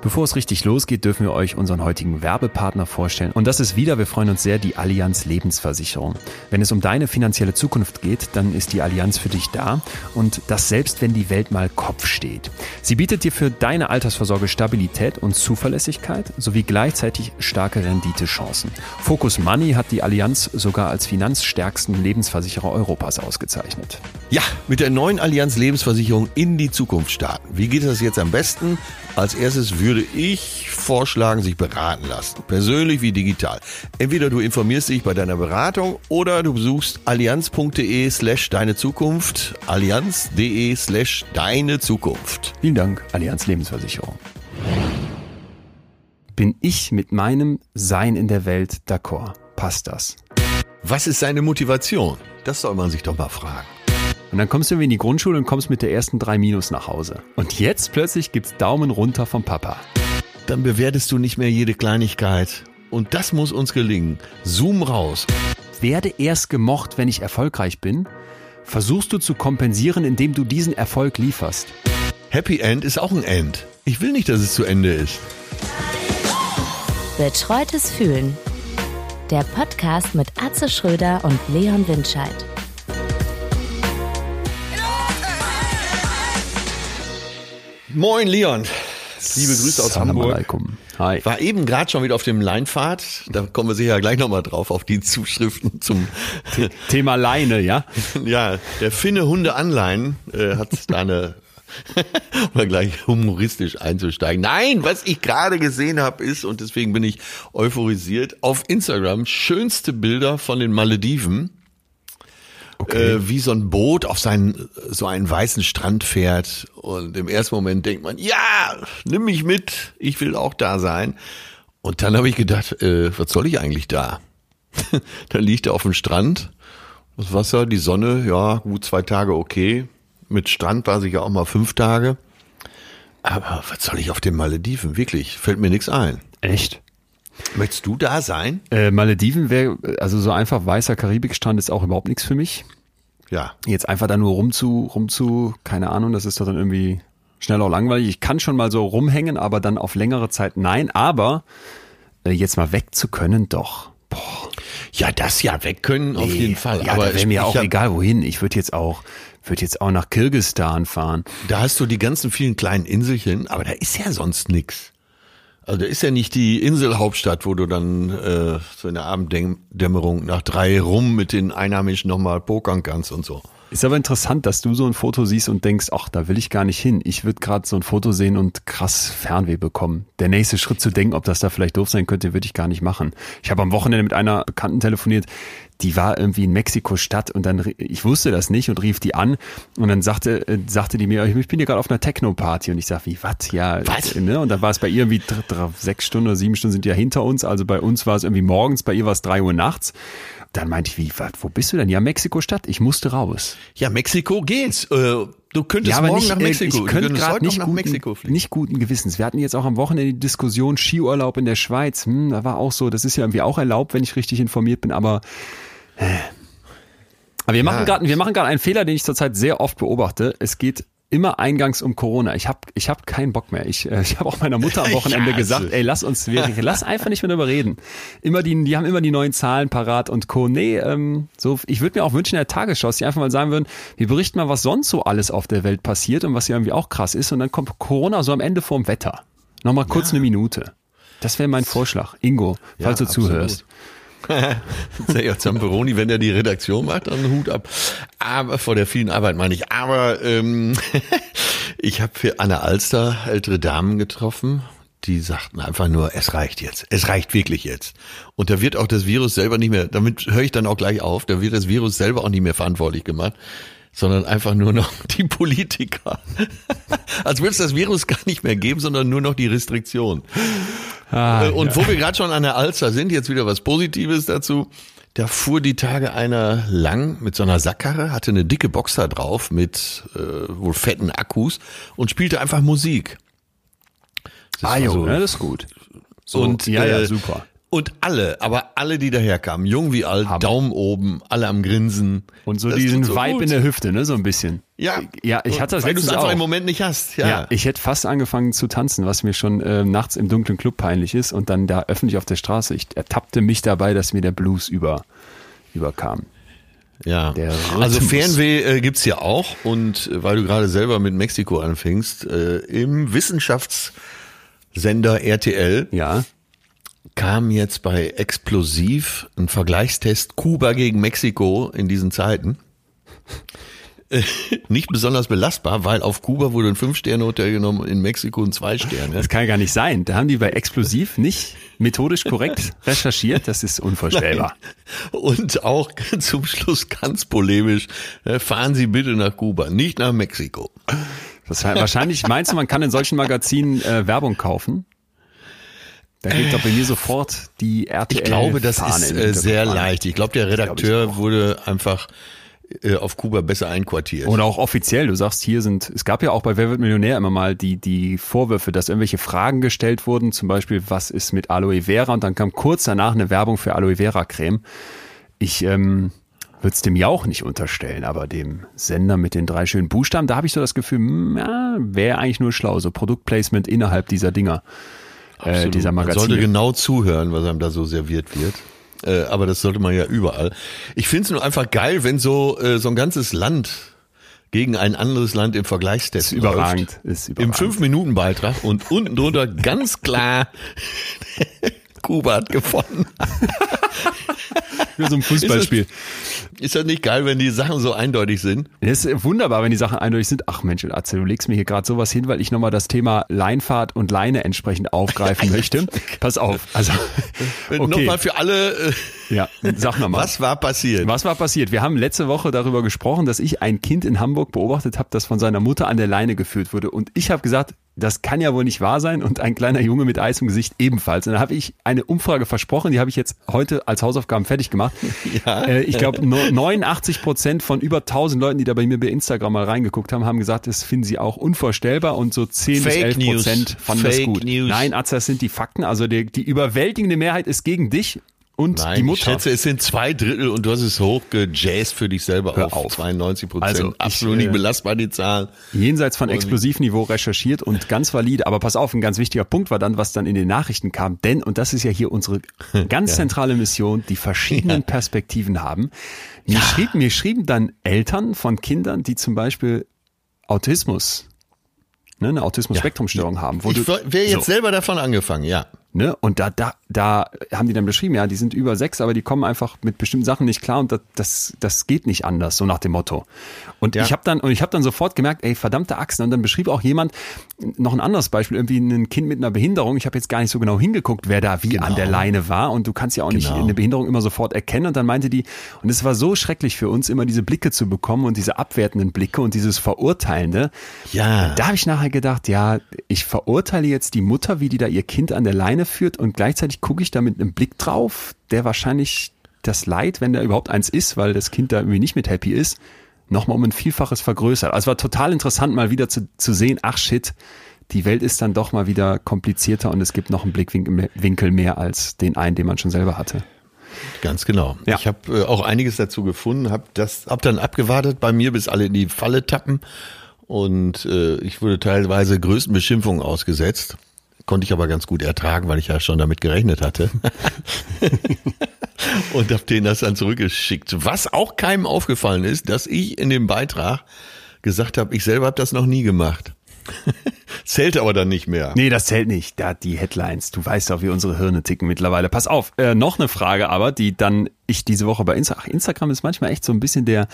Bevor es richtig losgeht, dürfen wir euch unseren heutigen Werbepartner vorstellen. Und das ist wieder, wir freuen uns sehr, die Allianz Lebensversicherung. Wenn es um deine finanzielle Zukunft geht, dann ist die Allianz für dich da. Und das selbst, wenn die Welt mal Kopf steht. Sie bietet dir für deine Altersvorsorge Stabilität und Zuverlässigkeit sowie gleichzeitig starke Renditechancen. Focus Money hat die Allianz sogar als finanzstärksten Lebensversicherer Europas ausgezeichnet. Ja, mit der neuen Allianz Lebensversicherung in die Zukunft starten. Wie geht das jetzt am besten? Als erstes würde ich vorschlagen, sich beraten lassen. Persönlich wie digital. Entweder du informierst dich bei deiner Beratung oder du besuchst allianz.de slash deine Zukunft. Allianz.de slash deine Zukunft. Vielen Dank, Allianz Lebensversicherung. Bin ich mit meinem Sein in der Welt d'accord? Passt das? Was ist seine Motivation? Das soll man sich doch mal fragen. Und dann kommst du irgendwie in die Grundschule und kommst mit der ersten drei Minus nach Hause. Und jetzt plötzlich gibt's Daumen runter vom Papa. Dann bewertest du nicht mehr jede Kleinigkeit. Und das muss uns gelingen. Zoom raus. Werde erst gemocht, wenn ich erfolgreich bin? Versuchst du zu kompensieren, indem du diesen Erfolg lieferst? Happy End ist auch ein End. Ich will nicht, dass es zu Ende ist. Betreutes Fühlen. Der Podcast mit Atze Schröder und Leon Windscheid. Moin Leon. Liebe Grüße aus Salam Hamburg. alaikum. Hi. War eben gerade schon wieder auf dem Leinfahrt. Da kommen wir sicher gleich nochmal drauf, auf die Zuschriften zum Thema Leine, ja? Ja, der Finne Hunde Anleihen äh, hat da eine um da gleich humoristisch einzusteigen. Nein, was ich gerade gesehen habe ist, und deswegen bin ich euphorisiert, auf Instagram schönste Bilder von den Malediven. Okay. Äh, wie so ein Boot auf seinen, so einen weißen Strand fährt. Und im ersten Moment denkt man, ja, nimm mich mit, ich will auch da sein. Und dann habe ich gedacht, äh, was soll ich eigentlich da? dann liegt er auf dem Strand, das Wasser, die Sonne, ja, gut zwei Tage okay. Mit Strand war ich ja auch mal fünf Tage. Aber was soll ich auf den Malediven? Wirklich, fällt mir nichts ein. Echt? Möchtest du da sein? Äh, Malediven wäre, also so einfach weißer Karibikstrand ist auch überhaupt nichts für mich. Ja. Jetzt einfach da nur rumzu, rumzu, keine Ahnung, das ist doch dann irgendwie schnell auch langweilig. Ich kann schon mal so rumhängen, aber dann auf längere Zeit nein. Aber äh, jetzt mal weg zu können, doch. Boah. Ja, das ja weg können, auf jeden Fall. Ja, aber wäre mir auch egal wohin. Ich würde jetzt auch, würde jetzt auch nach Kirgistan fahren. Da hast du die ganzen vielen kleinen Inselchen, aber da ist ja sonst nix. Also da ist ja nicht die Inselhauptstadt, wo du dann äh, so in der Abenddämmerung nach drei rum mit den Einheimischen nochmal pokern kannst und so. Ist aber interessant, dass du so ein Foto siehst und denkst, ach, da will ich gar nicht hin. Ich würde gerade so ein Foto sehen und krass Fernweh bekommen. Der nächste Schritt zu denken, ob das da vielleicht doof sein könnte, würde ich gar nicht machen. Ich habe am Wochenende mit einer Bekannten telefoniert, die war irgendwie in Mexiko-Stadt und dann, ich wusste das nicht und rief die an und dann sagte, äh, sagte die mir, ich bin hier gerade auf einer Techno-Party und ich sag, wie, was? Ja, Was? äh, ne? Und dann war es bei ihr irgendwie sechs Stunden oder sieben Stunden sind ja hinter uns, also bei uns war es irgendwie morgens, bei ihr war es drei Uhr nachts. Dann meinte ich, wie, was, wo bist du denn? Ja, Mexiko-Stadt, ich musste raus. Ja, Mexiko geht's. Äh, du könntest Ja, aber morgen nicht, nach äh, Mexiko. ich könnte gerade nicht, nach guten, Mexiko fliegen. nicht guten Gewissens. Wir hatten jetzt auch am Wochenende die Diskussion Skiurlaub in der Schweiz. Hm, da war auch so, das ist ja irgendwie auch erlaubt, wenn ich richtig informiert bin, aber. Aber wir machen Ja. gerade einen Fehler, den ich zurzeit sehr oft beobachte. Es geht immer eingangs um Corona. Ich habe ich hab keinen Bock mehr. Ich, äh, ich habe auch meiner Mutter am Wochenende Ja, gesagt, also- ey, lass uns wirklich, lass einfach nicht mehr darüber reden. Immer die, die haben immer die neuen Zahlen parat und Co. Nee, ähm, so, ich würde mir auch wünschen in der Tagesschau, dass die einfach mal sagen würden, wir berichten mal, was sonst so alles auf der Welt passiert und was ja irgendwie auch krass ist und dann kommt Corona so am Ende vorm Wetter. Nochmal kurz eine Minute. Das wäre mein Vorschlag. Ingo, falls Ja, du zuhörst. ja, Zamperoni, wenn der die Redaktion macht, dann Hut ab. Aber vor der vielen Arbeit meine ich. Aber ähm, ich habe für Anne Alster ältere Damen getroffen, die sagten einfach nur, es reicht jetzt. Es reicht wirklich jetzt. Und da wird auch das Virus selber nicht mehr, damit höre ich dann auch gleich auf, da wird das Virus selber auch nicht mehr verantwortlich gemacht, sondern einfach nur noch die Politiker. Als würde es das Virus gar nicht mehr geben, sondern nur noch die Restriktion. Ah, Äh, Und wo wir gerade schon an der Alster sind, jetzt wieder was Positives dazu. Da fuhr die Tage einer lang mit so einer Sackkarre, hatte eine dicke Boxer drauf mit äh, wohl fetten Akkus und spielte einfach Musik. Das Ah, so- ne, das ist gut. So, und ja, ja, äh, super. Und alle, aber alle, die daherkamen, jung wie alt, Hammer. Daumen oben, alle am Grinsen. Und so Das diesen so Vibe gut. in der Hüfte, ne, so ein bisschen. Ja, Ja, ich hatte das weil du es einfach im Moment nicht hast. Ja, Ja, ich hätte fast angefangen zu tanzen, was mir schon äh, nachts im dunklen Club peinlich ist und dann da öffentlich auf der Straße. Ich ertappte mich dabei, dass mir der Blues über, überkam. Ja, also. Fernweh äh, gibt's ja auch und äh, weil du gerade selber mit Mexiko anfingst, äh, im Wissenschaftssender RTL Ja, kam jetzt bei Explosiv ein Vergleichstest Kuba gegen Mexiko in diesen Zeiten. Äh, Nicht besonders belastbar, weil auf Kuba wurde ein Fünf-Sterne-Hotel genommen, in Mexiko ein Zwei-Sterne. das kann gar nicht sein. Da haben die bei Explosiv nicht methodisch korrekt recherchiert. Das ist unvorstellbar. Und auch zum Schluss ganz polemisch, äh, fahren Sie bitte nach Kuba, nicht nach Mexiko. Das heißt, wahrscheinlich meinst du, man kann in solchen Magazinen äh, Werbung kaufen? Da geht doch bei mir sofort die RTL. Ich glaube, das Fahne ist äh, sehr leicht. Ich glaube, der Redakteur wurde einfach äh, auf Kuba besser einquartiert. Oder auch offiziell, du sagst, hier sind, es gab ja auch bei Wer wird Millionär immer mal die, die Vorwürfe, dass irgendwelche Fragen gestellt wurden, zum Beispiel, was ist mit Aloe Vera? Und dann kam kurz danach eine Werbung für Aloe Vera Creme. Ich ähm, würde es dem Jauch nicht unterstellen, aber dem Sender mit den drei schönen Buchstaben, da habe ich so das Gefühl, hm, wäre eigentlich nur schlau, so Produktplacement innerhalb dieser Dinger, Absolut. dieser Man Magazine. sollte genau zuhören, was einem da so serviert wird. Äh, aber das sollte man ja überall. Ich finde es nur einfach geil, wenn so, äh, so ein ganzes Land gegen ein anderes Land im Vergleichstest ist überragend, läuft. ist Im überragend. Fünf-Minuten-Beitrag und unten drunter ganz klar, Kuba hat gewonnen. Für so ein Fußballspiel. Ist das nicht geil, wenn die Sachen so eindeutig sind? Es ist wunderbar, wenn die Sachen eindeutig sind. Ach Mensch, Atze, du legst mir hier gerade sowas hin, weil ich nochmal das Thema Leinfahrt und Leine entsprechend aufgreifen möchte. Pass auf. Also, okay. Nochmal für alle, äh, Ja, sag nochmal. was war passiert? Was war passiert? Wir haben letzte Woche darüber gesprochen, dass ich ein Kind in Hamburg beobachtet habe, das von seiner Mutter an der Leine geführt wurde. Und ich habe gesagt, das kann ja wohl nicht wahr sein. Und ein kleiner Junge mit Eis im Gesicht ebenfalls. Und da habe ich eine Umfrage versprochen, die habe ich jetzt heute als Hausaufgaben fertig gemacht. Ja. Äh, ich glaube, 89 Prozent von über 1000 Leuten, die da bei mir bei Instagram mal reingeguckt haben, haben gesagt, das finden sie auch unvorstellbar. Und so 10 bis Fake 11 News. Prozent fanden das Fake gut. News. Nein, Atze, das sind die Fakten. Also die, die überwältigende Mehrheit ist gegen dich. Und Nein, die ich Mutter. schätze, es sind zwei Drittel und du hast es hochgejazzt für dich selber Hör auf. auf. 92 Prozent. Also, ich, Absolut äh, nicht belastbar, die Zahl. jenseits von Explosivniveau recherchiert und ganz valide. Aber pass auf, ein ganz wichtiger Punkt war dann, was dann in den Nachrichten kam. Denn, und das ist ja hier unsere ganz zentrale Mission, die verschiedenen Perspektiven haben. Mir, schrieb, mir schrieben dann Eltern von Kindern, die zum Beispiel Autismus, ne, eine Autismus-Spektrum-Störung haben. Wo Ich du, wäre jetzt so. selber davon angefangen, ja. Ne? Und da, da, da haben die dann beschrieben, ja, die sind über sechs, aber die kommen einfach mit bestimmten Sachen nicht klar und das, das, das geht nicht anders, so nach dem Motto. Und Ja. ich habe dann, und ich habe dann sofort gemerkt, ey, verdammte Achsen. Und dann beschrieb auch jemand noch ein anderes Beispiel, irgendwie ein Kind mit einer Behinderung. Ich habe jetzt gar nicht so genau hingeguckt, wer da wie an der Leine war. Und du kannst ja auch nicht Genau. eine Behinderung immer sofort erkennen. Und dann meinte die, und es war so schrecklich für uns, immer diese Blicke zu bekommen und diese abwertenden Blicke und dieses Verurteilende. Ja. Da habe ich nachher gedacht, ja, ich verurteile jetzt die Mutter, wie die da ihr Kind an der Leine führt und gleichzeitig gucke ich da mit einem Blick drauf, der wahrscheinlich das Leid, wenn da überhaupt eins ist, weil das Kind da irgendwie nicht mit happy ist, nochmal um ein Vielfaches vergrößert. Also war total interessant mal wieder zu, zu sehen, ach shit, die Welt ist dann doch mal wieder komplizierter und es gibt noch einen Blickwinkel Winkel mehr als den einen, den man schon selber hatte. Ganz genau. Ja. Ich habe äh, auch einiges dazu gefunden, habe das, hab dann abgewartet bei mir, bis alle in die Falle tappen und äh, ich wurde teilweise größten Beschimpfungen ausgesetzt. Konnte ich aber ganz gut ertragen, weil ich ja schon damit gerechnet hatte. und habe denen das dann zurückgeschickt. Was auch keinem aufgefallen ist, dass ich in dem Beitrag gesagt habe, ich selber habe das noch nie gemacht. Zählt aber dann nicht mehr. Nee, das zählt nicht. Da die Headlines. Du weißt doch, wie unsere Hirne ticken mittlerweile. Pass auf, äh, noch eine Frage aber, die dann ich diese Woche bei Instagram. Ach, Instagram ist manchmal echt so ein bisschen der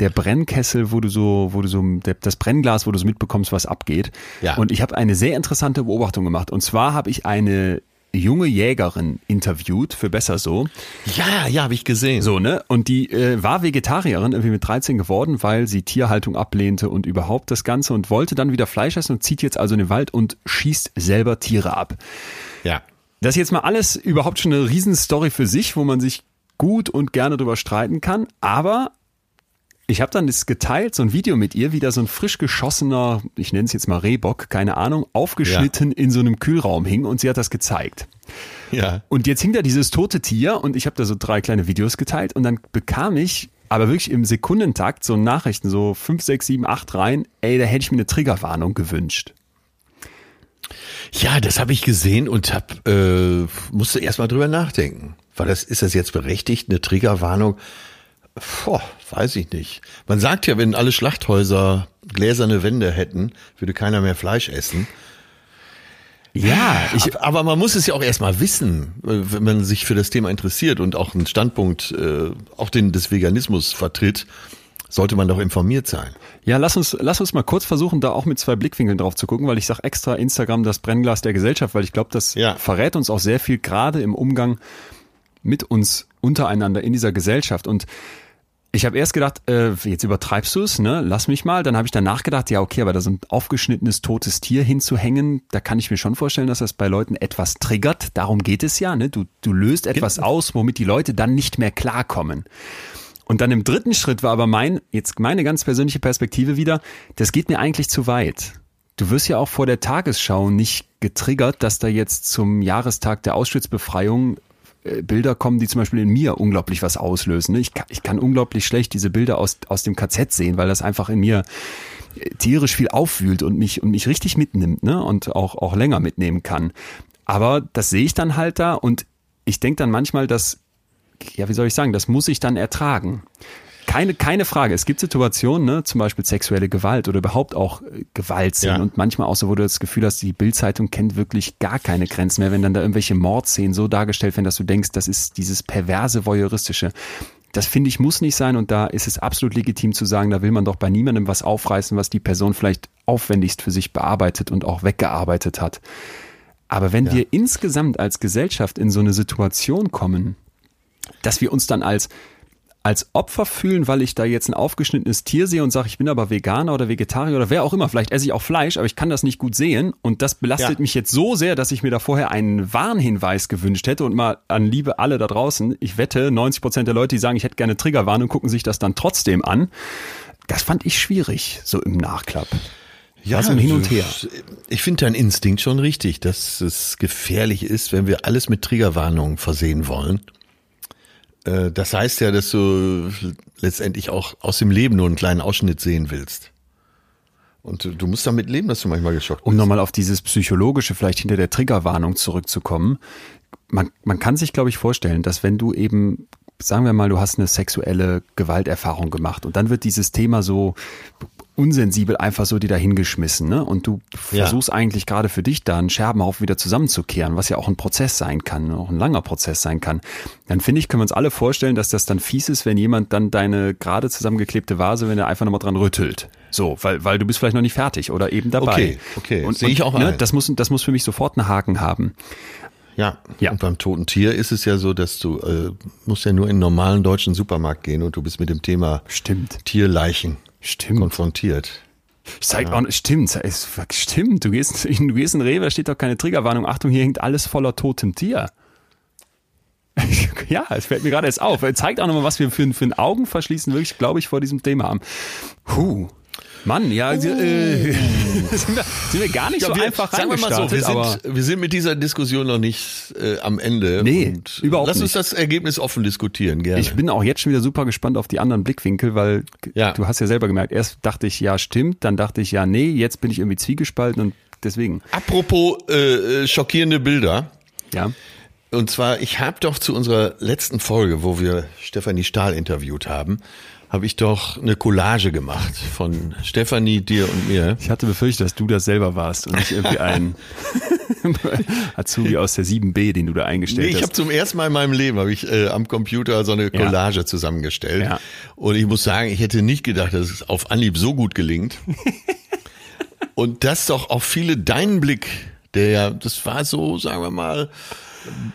der Brennkessel, wo du so, wo du so das Brennglas, wo du so mitbekommst, was abgeht. Ja. Und ich habe eine sehr interessante Beobachtung gemacht. Und zwar habe ich eine junge Jägerin interviewt für besser so. Ja, ja, habe ich gesehen. So, ne? Und die äh, war Vegetarierin, irgendwie mit 13 geworden, weil sie Tierhaltung ablehnte und überhaupt das Ganze und wollte dann wieder Fleisch essen und zieht jetzt also in den Wald und schießt selber Tiere ab. Ja. Das ist jetzt mal alles überhaupt schon eine Riesenstory für sich, wo man sich gut und gerne drüber streiten kann. Aber ich habe dann das geteilt, so ein Video mit ihr, wie da so ein frisch geschossener, ich nenne es jetzt mal Rehbock, keine Ahnung, aufgeschnitten in so einem Kühlraum hing und sie hat das gezeigt. Ja. Und jetzt hing da dieses tote Tier und ich habe da so drei kleine Videos geteilt und dann bekam ich aber wirklich im Sekundentakt so Nachrichten, so 5, 6, 7, 8 rein, ey, da hätte ich mir eine Triggerwarnung gewünscht. Ja, das habe ich gesehen und hab, äh, musste erstmal drüber nachdenken. War das, ist das jetzt berechtigt, eine Triggerwarnung? Boah, weiß ich nicht. Man sagt ja, wenn alle Schlachthäuser gläserne Wände hätten, würde keiner mehr Fleisch essen. Ja, ich, aber man muss es ja auch erstmal wissen, wenn man sich für das Thema interessiert und auch einen Standpunkt, äh, auch den des Veganismus vertritt, sollte man doch informiert sein. Ja, lass uns, lass uns mal kurz versuchen, da auch mit zwei Blickwinkeln drauf zu gucken, weil ich sage extra Instagram das Brennglas der Gesellschaft, weil ich glaube, das ja. verrät uns auch sehr viel, gerade im Umgang mit uns untereinander in dieser Gesellschaft. Und ich habe erst gedacht, äh, jetzt übertreibst du es, ne? Lass mich mal. Dann habe ich danach gedacht, ja, okay, aber da so ein aufgeschnittenes totes Tier hinzuhängen, da kann ich mir schon vorstellen, dass das bei Leuten etwas triggert. Darum geht es ja, ne? Du, du löst etwas genau. aus, womit die Leute dann nicht mehr klarkommen. Und dann im dritten Schritt war aber mein, jetzt meine ganz persönliche Perspektive wieder, das geht mir eigentlich zu weit. Du wirst ja auch vor der Tagesschau nicht getriggert, dass da jetzt zum Jahrestag der Auschwitzbefreiung Bilder kommen, die zum Beispiel in mir unglaublich was auslösen. Ne? Ich kann, ich kann unglaublich schlecht diese Bilder aus, aus dem KZ sehen, weil das einfach in mir äh, tierisch viel aufwühlt und mich, und mich richtig mitnimmt ne? und auch, auch länger mitnehmen kann. Aber das sehe ich dann halt da und ich denke dann manchmal, dass, ja, wie soll ich sagen, das muss ich dann ertragen. Keine, keine Frage. Es gibt Situationen, ne, zum Beispiel sexuelle Gewalt oder überhaupt auch äh, Gewaltszenen ja. und manchmal auch so, wo du das Gefühl hast, die Bildzeitung kennt wirklich gar keine Grenzen mehr, wenn dann da irgendwelche Mordszenen so dargestellt werden, dass du denkst, das ist dieses perverse voyeuristische. Das finde ich muss nicht sein und da ist es absolut legitim zu sagen, da will man doch bei niemandem was aufreißen, was die Person vielleicht aufwendigst für sich bearbeitet und auch weggearbeitet hat. Aber wenn ja. wir insgesamt als Gesellschaft in so eine Situation kommen, dass wir uns dann als als Opfer fühlen, weil ich da jetzt ein aufgeschnittenes Tier sehe und sage, ich bin aber Veganer oder Vegetarier oder wer auch immer, vielleicht esse ich auch Fleisch, aber ich kann das nicht gut sehen und das belastet ja. mich jetzt so sehr, dass ich mir da vorher einen Warnhinweis gewünscht hätte und mal an Liebe alle da draußen, ich wette, 90 Prozent der Leute, die sagen, ich hätte gerne Triggerwarnung, gucken sich das dann trotzdem an. Das fand ich schwierig, so im Nachklapp. Ja, also hin und her. Ich finde dein Instinkt schon richtig, dass es gefährlich ist, wenn wir alles mit Triggerwarnungen versehen wollen. Äh, das heißt ja, dass du letztendlich auch aus dem Leben nur einen kleinen Ausschnitt sehen willst. Und du musst damit leben, dass du manchmal geschockt bist. Um nochmal auf dieses Psychologische vielleicht hinter der Triggerwarnung zurückzukommen. Man, man kann sich, glaube ich, vorstellen, dass wenn du eben, sagen wir mal, du hast eine sexuelle Gewalterfahrung gemacht und dann wird dieses Thema so unsensibel einfach so die dahingeschmissen, ne? Und du ja. versuchst eigentlich gerade für dich da einen Scherbenhaufen wieder zusammenzukehren, was ja auch ein Prozess sein kann, auch ein langer Prozess sein kann. Dann finde ich, können wir uns alle vorstellen, dass das dann fies ist, wenn jemand dann deine gerade zusammengeklebte Vase, wenn er einfach nochmal dran rüttelt. So, weil, weil du bist vielleicht noch nicht fertig oder eben dabei. Okay, okay. Und sehe ich auch ne, ein. Das muss, das muss für mich sofort einen Haken haben. Ja, ja. Und beim toten Tier ist es ja so, dass du äh, musst ja nur in einen normalen deutschen Supermarkt gehen und du bist mit dem Thema Stimmt. Tierleichen Stimmt. konfrontiert. Zeigt ja. auch, stimmt, es, stimmt. Du gehst, du gehst in Rewe, steht doch keine Triggerwarnung. Achtung, hier hängt alles voller totem Tier. ja, es fällt mir gerade jetzt auf. Er zeigt auch nochmal, was wir für, für ein Augenverschließen wirklich, glaube ich, vor diesem Thema haben. Huh. Mann, ja, oh. äh, sind, wir, sind wir gar nicht ja, so wir, einfach sagen wir mal so, wir sind, wir sind mit dieser Diskussion noch nicht äh, am Ende. Nee, überhaupt lass nicht. uns das Ergebnis offen diskutieren, gerne. Ich bin auch jetzt schon wieder super gespannt auf die anderen Blickwinkel, weil ja. du hast ja selber gemerkt, erst dachte ich, ja, stimmt, dann dachte ich, ja, nee, jetzt bin ich irgendwie zwiegespalten und deswegen. Apropos äh, schockierende Bilder. Ja. Und zwar, ich habe doch zu unserer letzten Folge, wo wir Stefanie Stahl interviewt haben, habe ich doch eine Collage gemacht von Stefanie, dir und mir. Ich hatte befürchtet, dass du das selber warst und nicht irgendwie ein Azubi aus der 7b, den du da eingestellt nee, ich hast. Ich habe zum ersten Mal in meinem Leben habe ich äh, am Computer so eine Collage ja. zusammengestellt. Ja. Und ich muss sagen, ich hätte nicht gedacht, dass es auf Anhieb so gut gelingt. und das doch auch viele deinen Blick, der ja, das war so, sagen wir mal,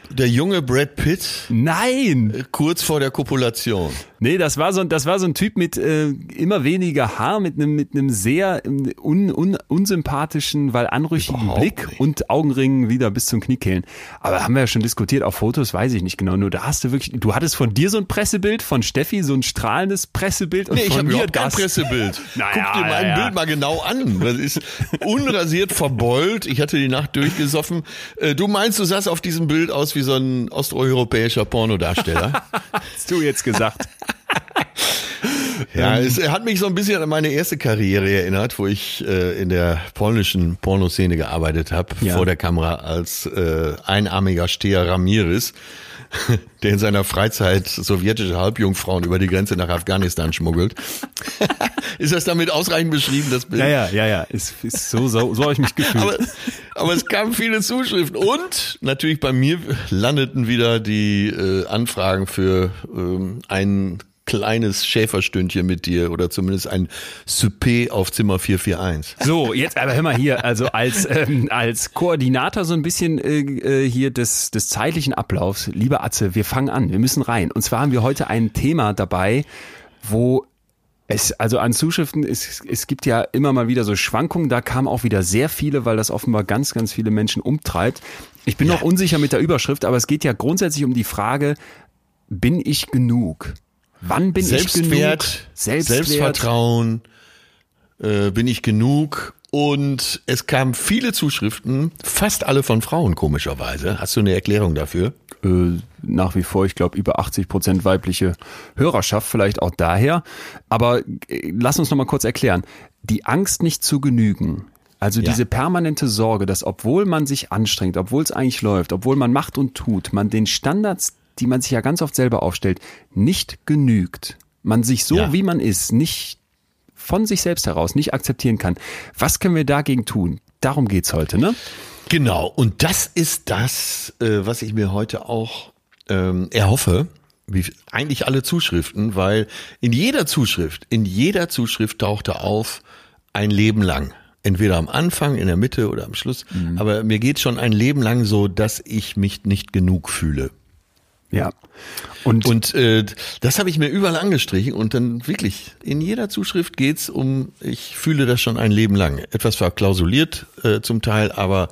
der junge Brad Pitt. Nein! Äh, kurz vor der Kopulation. Nee, das war so, das war so ein Typ mit äh, immer weniger Haar, mit einem mit einem sehr ähm, un, un, unsympathischen, weil anrüchigen Überhaupt Blick nicht. und Augenringen wieder bis zum Kniekehlen. Aber haben wir ja schon diskutiert, auf Fotos weiß ich nicht genau. Nur da hast du wirklich, du hattest von dir so ein Pressebild, von Steffi so ein strahlendes Pressebild und Nee, ich habe mir überhaupt kein. Pressebild. Naja, Guck dir mein ja, ja. Bild mal genau an. Das ist unrasiert, verbeult. Ich hatte die Nacht durchgesoffen. Äh, Du meinst, du sahst auf diesem Bild aus wie so ein osteuropäischer Pornodarsteller? Hast du jetzt gesagt? Ja, es hat mich so ein bisschen an meine erste Karriere erinnert, wo ich äh, in der polnischen Pornoszene gearbeitet habe, Ja. vor der Kamera als äh, einarmiger Steher Ramirez, der in seiner Freizeit sowjetische Halbjungfrauen über die Grenze nach Afghanistan schmuggelt. Ist das damit ausreichend beschrieben, das Bild? Ja, ja, ja, ja. Ist, ist so, so, so habe ich mich gefühlt. Aber, aber es kamen viele Zuschriften und natürlich bei mir landeten wieder die äh, Anfragen für ähm, ein kleines Schäferstündchen mit dir oder zumindest ein Souper auf Zimmer 441. So, jetzt aber hör mal hier, also als, ähm, als Koordinator so ein bisschen äh, äh, hier des, des zeitlichen Ablaufs, lieber Atze, wir fangen an, wir müssen rein. Und zwar haben wir heute ein Thema dabei, wo es, also an Zuschriften, es, es gibt ja immer mal wieder so Schwankungen, da kamen auch wieder sehr viele, weil das offenbar ganz, ganz viele Menschen umtreibt. Ich bin noch unsicher mit der Überschrift, aber es geht ja grundsätzlich um die Frage, bin ich genug? Wann bin ich genug? Selbstwert, Selbstwert. Selbstvertrauen, äh, bin ich genug? Und es kamen viele Zuschriften, fast alle von Frauen komischerweise. Hast du eine Erklärung dafür? äh, nach wie vor, ich glaube, über 80 Prozent weibliche Hörerschaft, vielleicht auch daher. Aber äh, lass uns noch mal kurz erklären. Die Angst nicht zu genügen, also Ja. diese permanente Sorge, dass obwohl man sich anstrengt, obwohl es eigentlich läuft, obwohl man macht und tut, man den Standards, die man sich ja ganz oft selber aufstellt, nicht genügt. Man sich so, Ja. wie man ist, nicht von sich selbst heraus nicht akzeptieren kann. Was können wir dagegen tun? Darum geht's heute, ne? Genau, und das ist das, äh, was ich mir heute auch ähm, erhoffe, wie eigentlich alle Zuschriften, weil in jeder Zuschrift, in jeder Zuschrift tauchte auf ein Leben lang. Entweder am Anfang, in der Mitte oder am Schluss. Aber mir geht schon ein Leben lang so, dass ich mich nicht genug fühle. Ja. Und, Und äh, das habe ich mir überall angestrichen und dann wirklich in jeder Zuschrift geht's um, ich fühle das schon ein Leben lang. Etwas verklausuliert äh, zum Teil, aber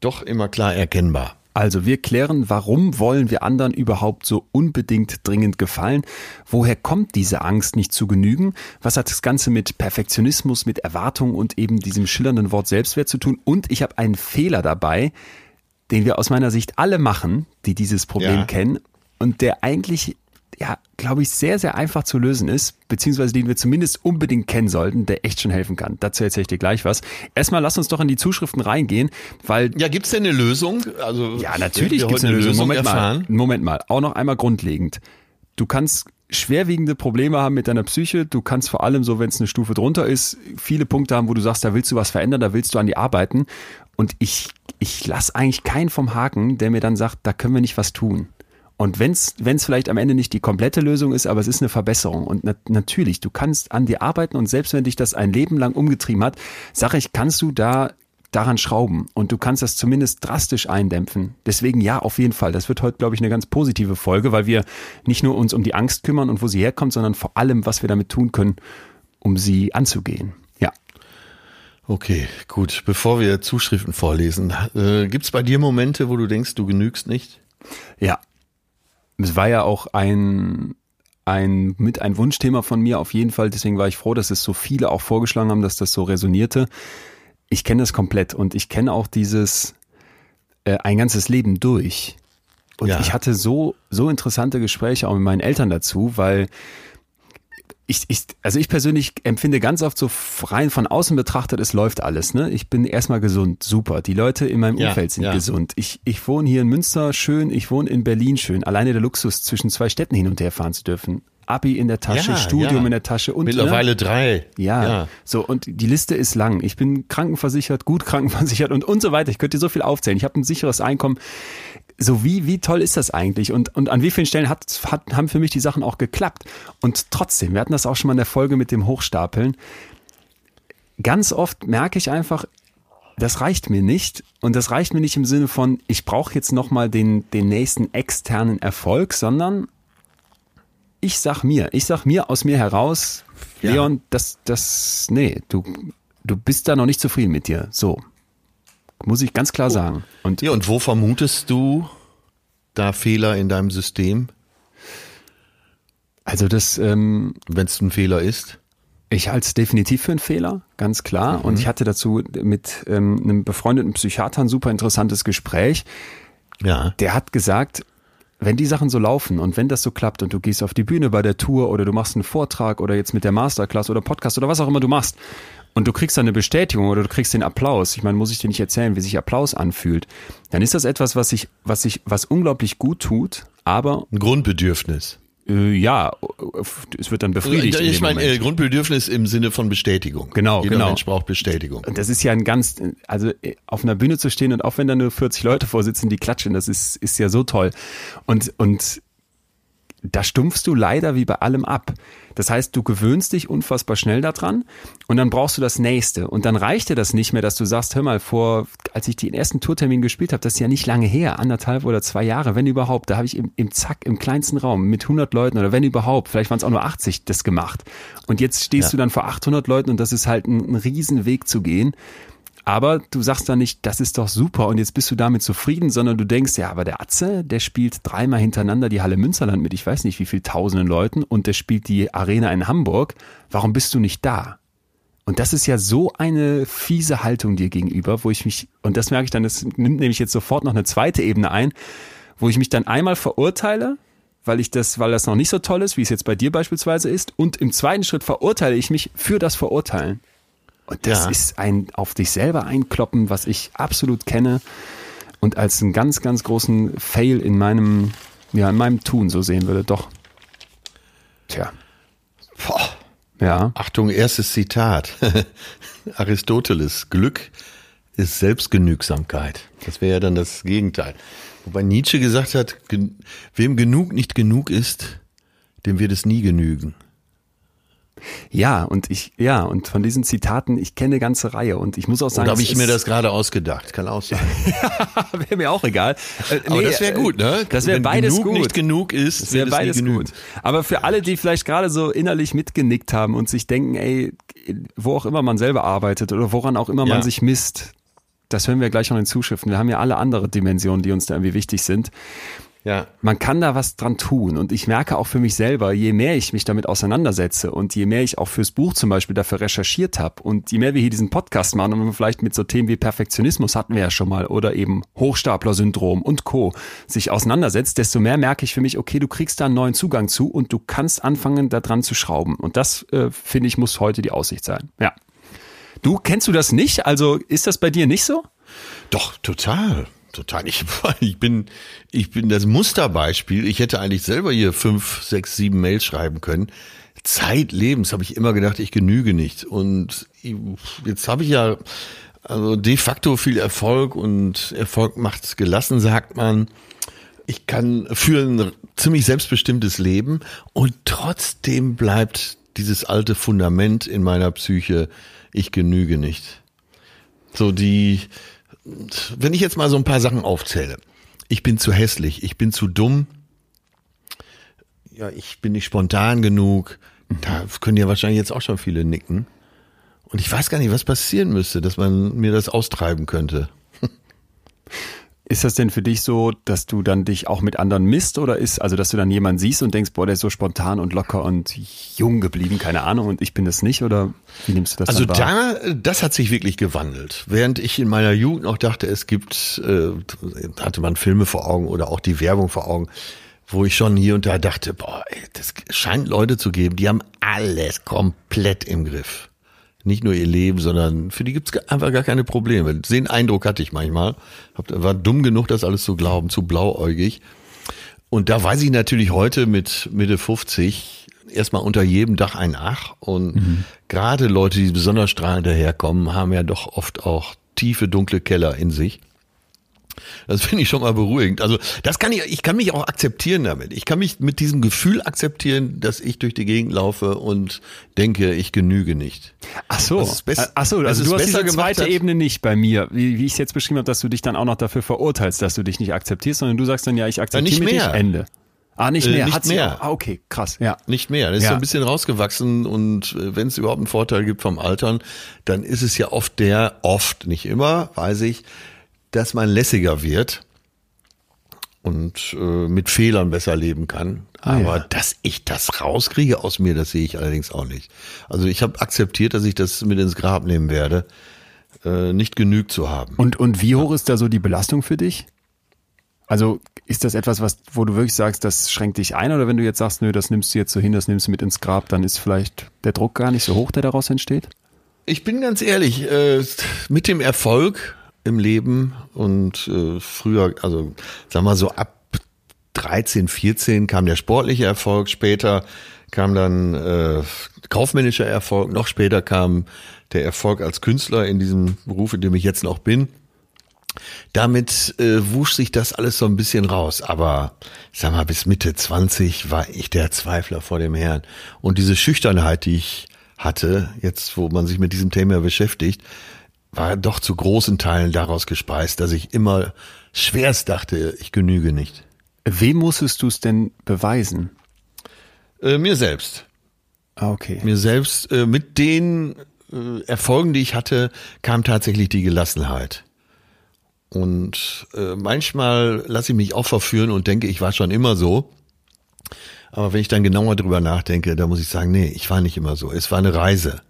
doch immer klar erkennbar. Also wir klären, warum wollen wir anderen überhaupt so unbedingt dringend gefallen? Woher kommt diese Angst nicht zu genügen? Was hat das Ganze mit Perfektionismus, mit Erwartung und eben diesem schillernden Wort Selbstwert zu tun? Und ich habe einen Fehler dabei, den wir aus meiner Sicht alle machen, die dieses Problem Ja. kennen und der eigentlich, ja, glaube ich, sehr, sehr einfach zu lösen ist, beziehungsweise den wir zumindest unbedingt kennen sollten, der echt schon helfen kann. Dazu erzähle ich dir gleich was. Erstmal lass uns doch in die Zuschriften reingehen, weil Ja, gibt's denn eine Lösung? Also ja, natürlich werden wir gibt es heute eine Lösung. Moment erfahren? mal, Moment mal, auch noch einmal grundlegend. Du kannst schwerwiegende Probleme haben mit deiner Psyche. Du kannst vor allem so, wenn es eine Stufe drunter ist, viele Punkte haben, wo du sagst, da willst du was verändern, da willst du an die arbeiten. Und ich, ich lass eigentlich keinen vom Haken, der mir dann sagt, da können wir nicht was tun. Und wenn es vielleicht am Ende nicht die komplette Lösung ist, aber es ist eine Verbesserung. Und na natürlich, du kannst an dir arbeiten und selbst wenn dich das ein Leben lang umgetrieben hat, sag ich, kannst du da daran schrauben und du kannst das zumindest drastisch eindämpfen. Deswegen ja, auf jeden Fall. Das wird heute, glaube ich, eine ganz positive Folge, weil wir nicht nur uns um die Angst kümmern und wo sie herkommt, sondern vor allem, was wir damit tun können, um sie anzugehen. Okay, gut. Bevor wir Zuschriften vorlesen, äh, gibt's bei dir Momente, wo du denkst, du genügst nicht? Ja. Es war ja auch ein, ein, mit ein Wunschthema von mir auf jeden Fall. Deswegen war ich froh, dass es so viele auch vorgeschlagen haben, dass das so resonierte. Ich kenne das komplett und ich kenne auch dieses äh, ein ganzes Leben durch. Und Ja. ich hatte so, so interessante Gespräche auch mit meinen Eltern dazu, weil ich, ich, also ich persönlich empfinde ganz oft so rein von außen betrachtet, es läuft alles. Ne? Ich bin erstmal gesund, super. Die Leute in meinem Ja, Umfeld sind ja. gesund. Ich, ich wohne hier in Münster schön, ich wohne in Berlin schön. Alleine der Luxus, zwischen zwei Städten hin und her fahren zu dürfen. Abi in der Tasche, Ja, Studium in der Tasche und Mittlerweile ne? drei. Ja, ja. so und die Liste ist lang. Ich bin krankenversichert, gut krankenversichert und und so weiter. Ich könnte dir so viel aufzählen. Ich habe ein sicheres Einkommen. So wie wie toll ist das eigentlich und und an wie vielen Stellen hat, hat haben für mich die Sachen auch geklappt und trotzdem. Wir hatten das auch schon mal in der Folge mit dem Hochstapeln. Ganz oft merke ich einfach, das reicht mir nicht und das reicht mir nicht im Sinne von ich brauche jetzt noch mal den den nächsten externen Erfolg, sondern ich sag mir, ich sag mir aus mir heraus, Ja. Leon, das, das, nee, du, du bist da noch nicht zufrieden mit dir. So. Muss ich ganz klar sagen. Und Ja, und wo vermutest du da Fehler in deinem System, also das, ähm, wenn es ein Fehler ist? Ich halte es definitiv für einen Fehler, ganz klar. Und ich hatte dazu mit ähm, einem befreundeten Psychiater ein super interessantes Gespräch. Ja. Der hat gesagt, wenn die Sachen so laufen und wenn das so klappt und du gehst auf die Bühne bei der Tour oder du machst einen Vortrag oder jetzt mit der Masterclass oder Podcast oder was auch immer du machst und du kriegst dann eine Bestätigung oder du kriegst den Applaus. Ich meine, muss ich dir nicht erzählen, wie sich Applaus anfühlt. Dann ist das etwas, was sich, was sich, was unglaublich gut tut, aber Ein Grundbedürfnis. Äh, ja, es wird dann befriedigt. ich meine, Moment. äh, Grundbedürfnis im Sinne von Bestätigung. Genau, Jeder genau. Mensch braucht Bestätigung. Und das ist ja ein ganz, also äh, auf einer Bühne zu stehen und auch wenn da nur 40 Leute vorsitzen, die klatschen, das ist, ist ja so toll. Und, und da stumpfst du leider wie bei allem ab. Das heißt, du gewöhnst dich unfassbar schnell daran und dann brauchst du das nächste. Und dann reicht dir das nicht mehr, dass du sagst, hör mal, vor, als ich den ersten Tourtermin gespielt habe, das ist ja nicht lange her, anderthalb oder zwei Jahre, wenn überhaupt, da habe ich im, im Zack, im kleinsten Raum mit 100 Leuten oder wenn überhaupt, vielleicht waren es auch nur 80, das gemacht. Und jetzt stehst Ja. du dann vor 800 Leuten und das ist halt ein, ein Riesenweg zu gehen. Aber du sagst dann nicht, das ist doch super und jetzt bist du damit zufrieden, sondern du denkst, ja, aber der Atze, der spielt dreimal hintereinander die Halle Münsterland mit, ich weiß nicht wie viel tausenden Leuten und der spielt die Arena in Hamburg. Warum bist du nicht da? Und das ist ja so eine fiese Haltung dir gegenüber, wo ich mich, und das merke ich dann, das nimmt nämlich jetzt sofort noch eine zweite Ebene ein, wo ich mich dann einmal verurteile, weil ich das, weil das noch nicht so toll ist, wie es jetzt bei dir beispielsweise ist, und im zweiten Schritt verurteile ich mich für das Verurteilen. Und das Ja. ist ein auf dich selber einkloppen, was ich absolut kenne und als einen ganz, ganz großen Fail in meinem, ja, in meinem Tun so sehen würde. Doch. Tja. Boah. Ja. Achtung, erstes Zitat. Aristoteles. Glück ist Selbstgenügsamkeit. Das wäre ja dann das Gegenteil. Wobei Nietzsche gesagt hat, wem genug nicht genug ist, dem wird es nie genügen. Ja, und ich, ja, und von diesen Zitaten, ich kenne eine ganze Reihe und ich muss auch sagen, habe ich mir das gerade ausgedacht? Kann auch sein. wäre mir auch egal. Äh, Aber nee, das wäre äh, gut, ne? Das wäre Wenn beides genug gut. nicht genug ist, Das wäre nie beides gut. Aber für alle, die vielleicht gerade so innerlich mitgenickt haben und sich denken, ey, wo auch immer man selber arbeitet oder woran auch immer Ja. man sich misst, das hören wir gleich noch in den Zuschriften. Wir haben ja alle andere Dimensionen, die uns da irgendwie wichtig sind. Ja. Man kann da was dran tun. Und ich merke auch für mich selber, je mehr ich mich damit auseinandersetze und je mehr ich auch fürs Buch zum Beispiel dafür recherchiert habe und je mehr wir hier diesen Podcast machen und vielleicht mit so Themen wie Perfektionismus hatten wir ja schon mal oder eben Hochstapler-Syndrom und Co. sich auseinandersetzt, desto mehr merke ich für mich, okay, du kriegst da einen neuen Zugang zu und du kannst anfangen, da dran zu schrauben. Und das, äh, finde ich, muss heute die Aussicht sein. Ja. Du, kennst du das nicht? Also ist das bei dir nicht so? Doch, total. Total. Ich, ich bin, ich bin das Musterbeispiel. Ich hätte eigentlich selber hier fünf, sechs, sieben Mails schreiben können. Zeitlebens habe ich immer gedacht, ich genüge nicht. Und jetzt habe ich ja also de facto viel Erfolg und Erfolg macht gelassen, sagt man. Ich kann für ein ziemlich selbstbestimmtes Leben und trotzdem bleibt dieses alte Fundament in meiner Psyche, ich genüge nicht. So die, wenn ich jetzt mal so ein paar Sachen aufzähle. Ich bin zu hässlich, ich bin zu dumm, ja, ich bin nicht spontan genug. Da können ja wahrscheinlich jetzt auch schon viele nicken. Und ich weiß gar nicht, was passieren müsste, dass man mir das austreiben könnte. Ist das denn für dich so, dass du dann dich auch mit anderen misst oder ist, also dass du dann jemanden siehst und denkst, boah, der ist so spontan und locker und jung geblieben, keine Ahnung, und ich bin das nicht oder wie nimmst du das Also da, das hat sich wirklich gewandelt. Während ich in meiner Jugend noch dachte, es gibt, äh, hatte man Filme vor Augen oder auch die Werbung vor Augen, wo ich schon hier und da dachte, boah, ey, das scheint Leute zu geben, die haben alles komplett im Griff. Nicht nur ihr Leben, sondern für die gibt's einfach gar keine Probleme. Den Eindruck hatte ich manchmal. War dumm genug, das alles zu glauben, zu blauäugig. Und da weiß ich natürlich heute mit Mitte 50 erstmal unter jedem Dach ein Ach. Und gerade Leute, die besonders strahlend daherkommen, haben ja doch oft auch tiefe, dunkle Keller in sich. Das finde ich schon mal beruhigend. Also das kann ich, ich kann mich auch akzeptieren damit. Ich kann mich mit diesem Gefühl akzeptieren, dass ich durch die Gegend laufe und denke, ich genüge nicht. Ach so, Äh, ach so, also du hast diese zweite hat. Ebene nicht bei mir, wie, wie ich es jetzt beschrieben habe, dass du dich dann auch noch dafür verurteilst, dass du dich nicht akzeptierst, sondern du sagst dann ja, ich akzeptiere nicht mich mehr. nicht, Ende. Ah, nicht Äh, mehr. nicht Hat mehr. auch- Ah, okay, krass. Ja. Nicht mehr. Das ist Ja. so ein bisschen rausgewachsen und äh, wenn es überhaupt einen Vorteil gibt vom Altern, dann ist es ja oft der, oft, nicht immer, weiß ich, dass man lässiger wird und äh, mit Fehlern besser leben kann. Ah, Aber ja. dass ich das rauskriege aus mir, das sehe ich allerdings auch nicht. Also ich habe akzeptiert, dass ich das mit ins Grab nehmen werde, äh, nicht genügt zu haben. Und, und wie hoch ist da so die Belastung für dich? Also ist das etwas, was, wo du wirklich sagst, das schränkt dich ein? Oder wenn du jetzt sagst, nö, das nimmst du jetzt so hin, das nimmst du mit ins Grab, dann ist vielleicht der Druck gar nicht so hoch, der daraus entsteht? Ich bin ganz ehrlich, äh, mit dem Erfolg im Leben und äh, früher, also sag mal so ab 13, 14 kam der sportliche Erfolg, später kam dann äh, kaufmännischer Erfolg, noch später kam der Erfolg als Künstler in diesem Beruf, in dem ich jetzt noch bin. Damit äh, wusch sich das alles so ein bisschen raus. Aber sag mal, bis Mitte 20 war ich der Zweifler vor dem Herrn. Und diese Schüchternheit, die ich hatte, jetzt wo man sich mit diesem Thema beschäftigt, war doch zu großen Teilen daraus gespeist, dass ich immer schwerst dachte, ich genüge nicht. Wem musstest du es denn beweisen? Äh, mir selbst. Ah, okay. Mir selbst, äh, mit den äh, Erfolgen, die ich hatte, kam tatsächlich die Gelassenheit. Und äh, manchmal lasse ich mich auch verführen und denke, ich war schon immer so. Aber wenn ich dann genauer drüber nachdenke, da muss ich sagen, nee, ich war nicht immer so. Es war eine Reise.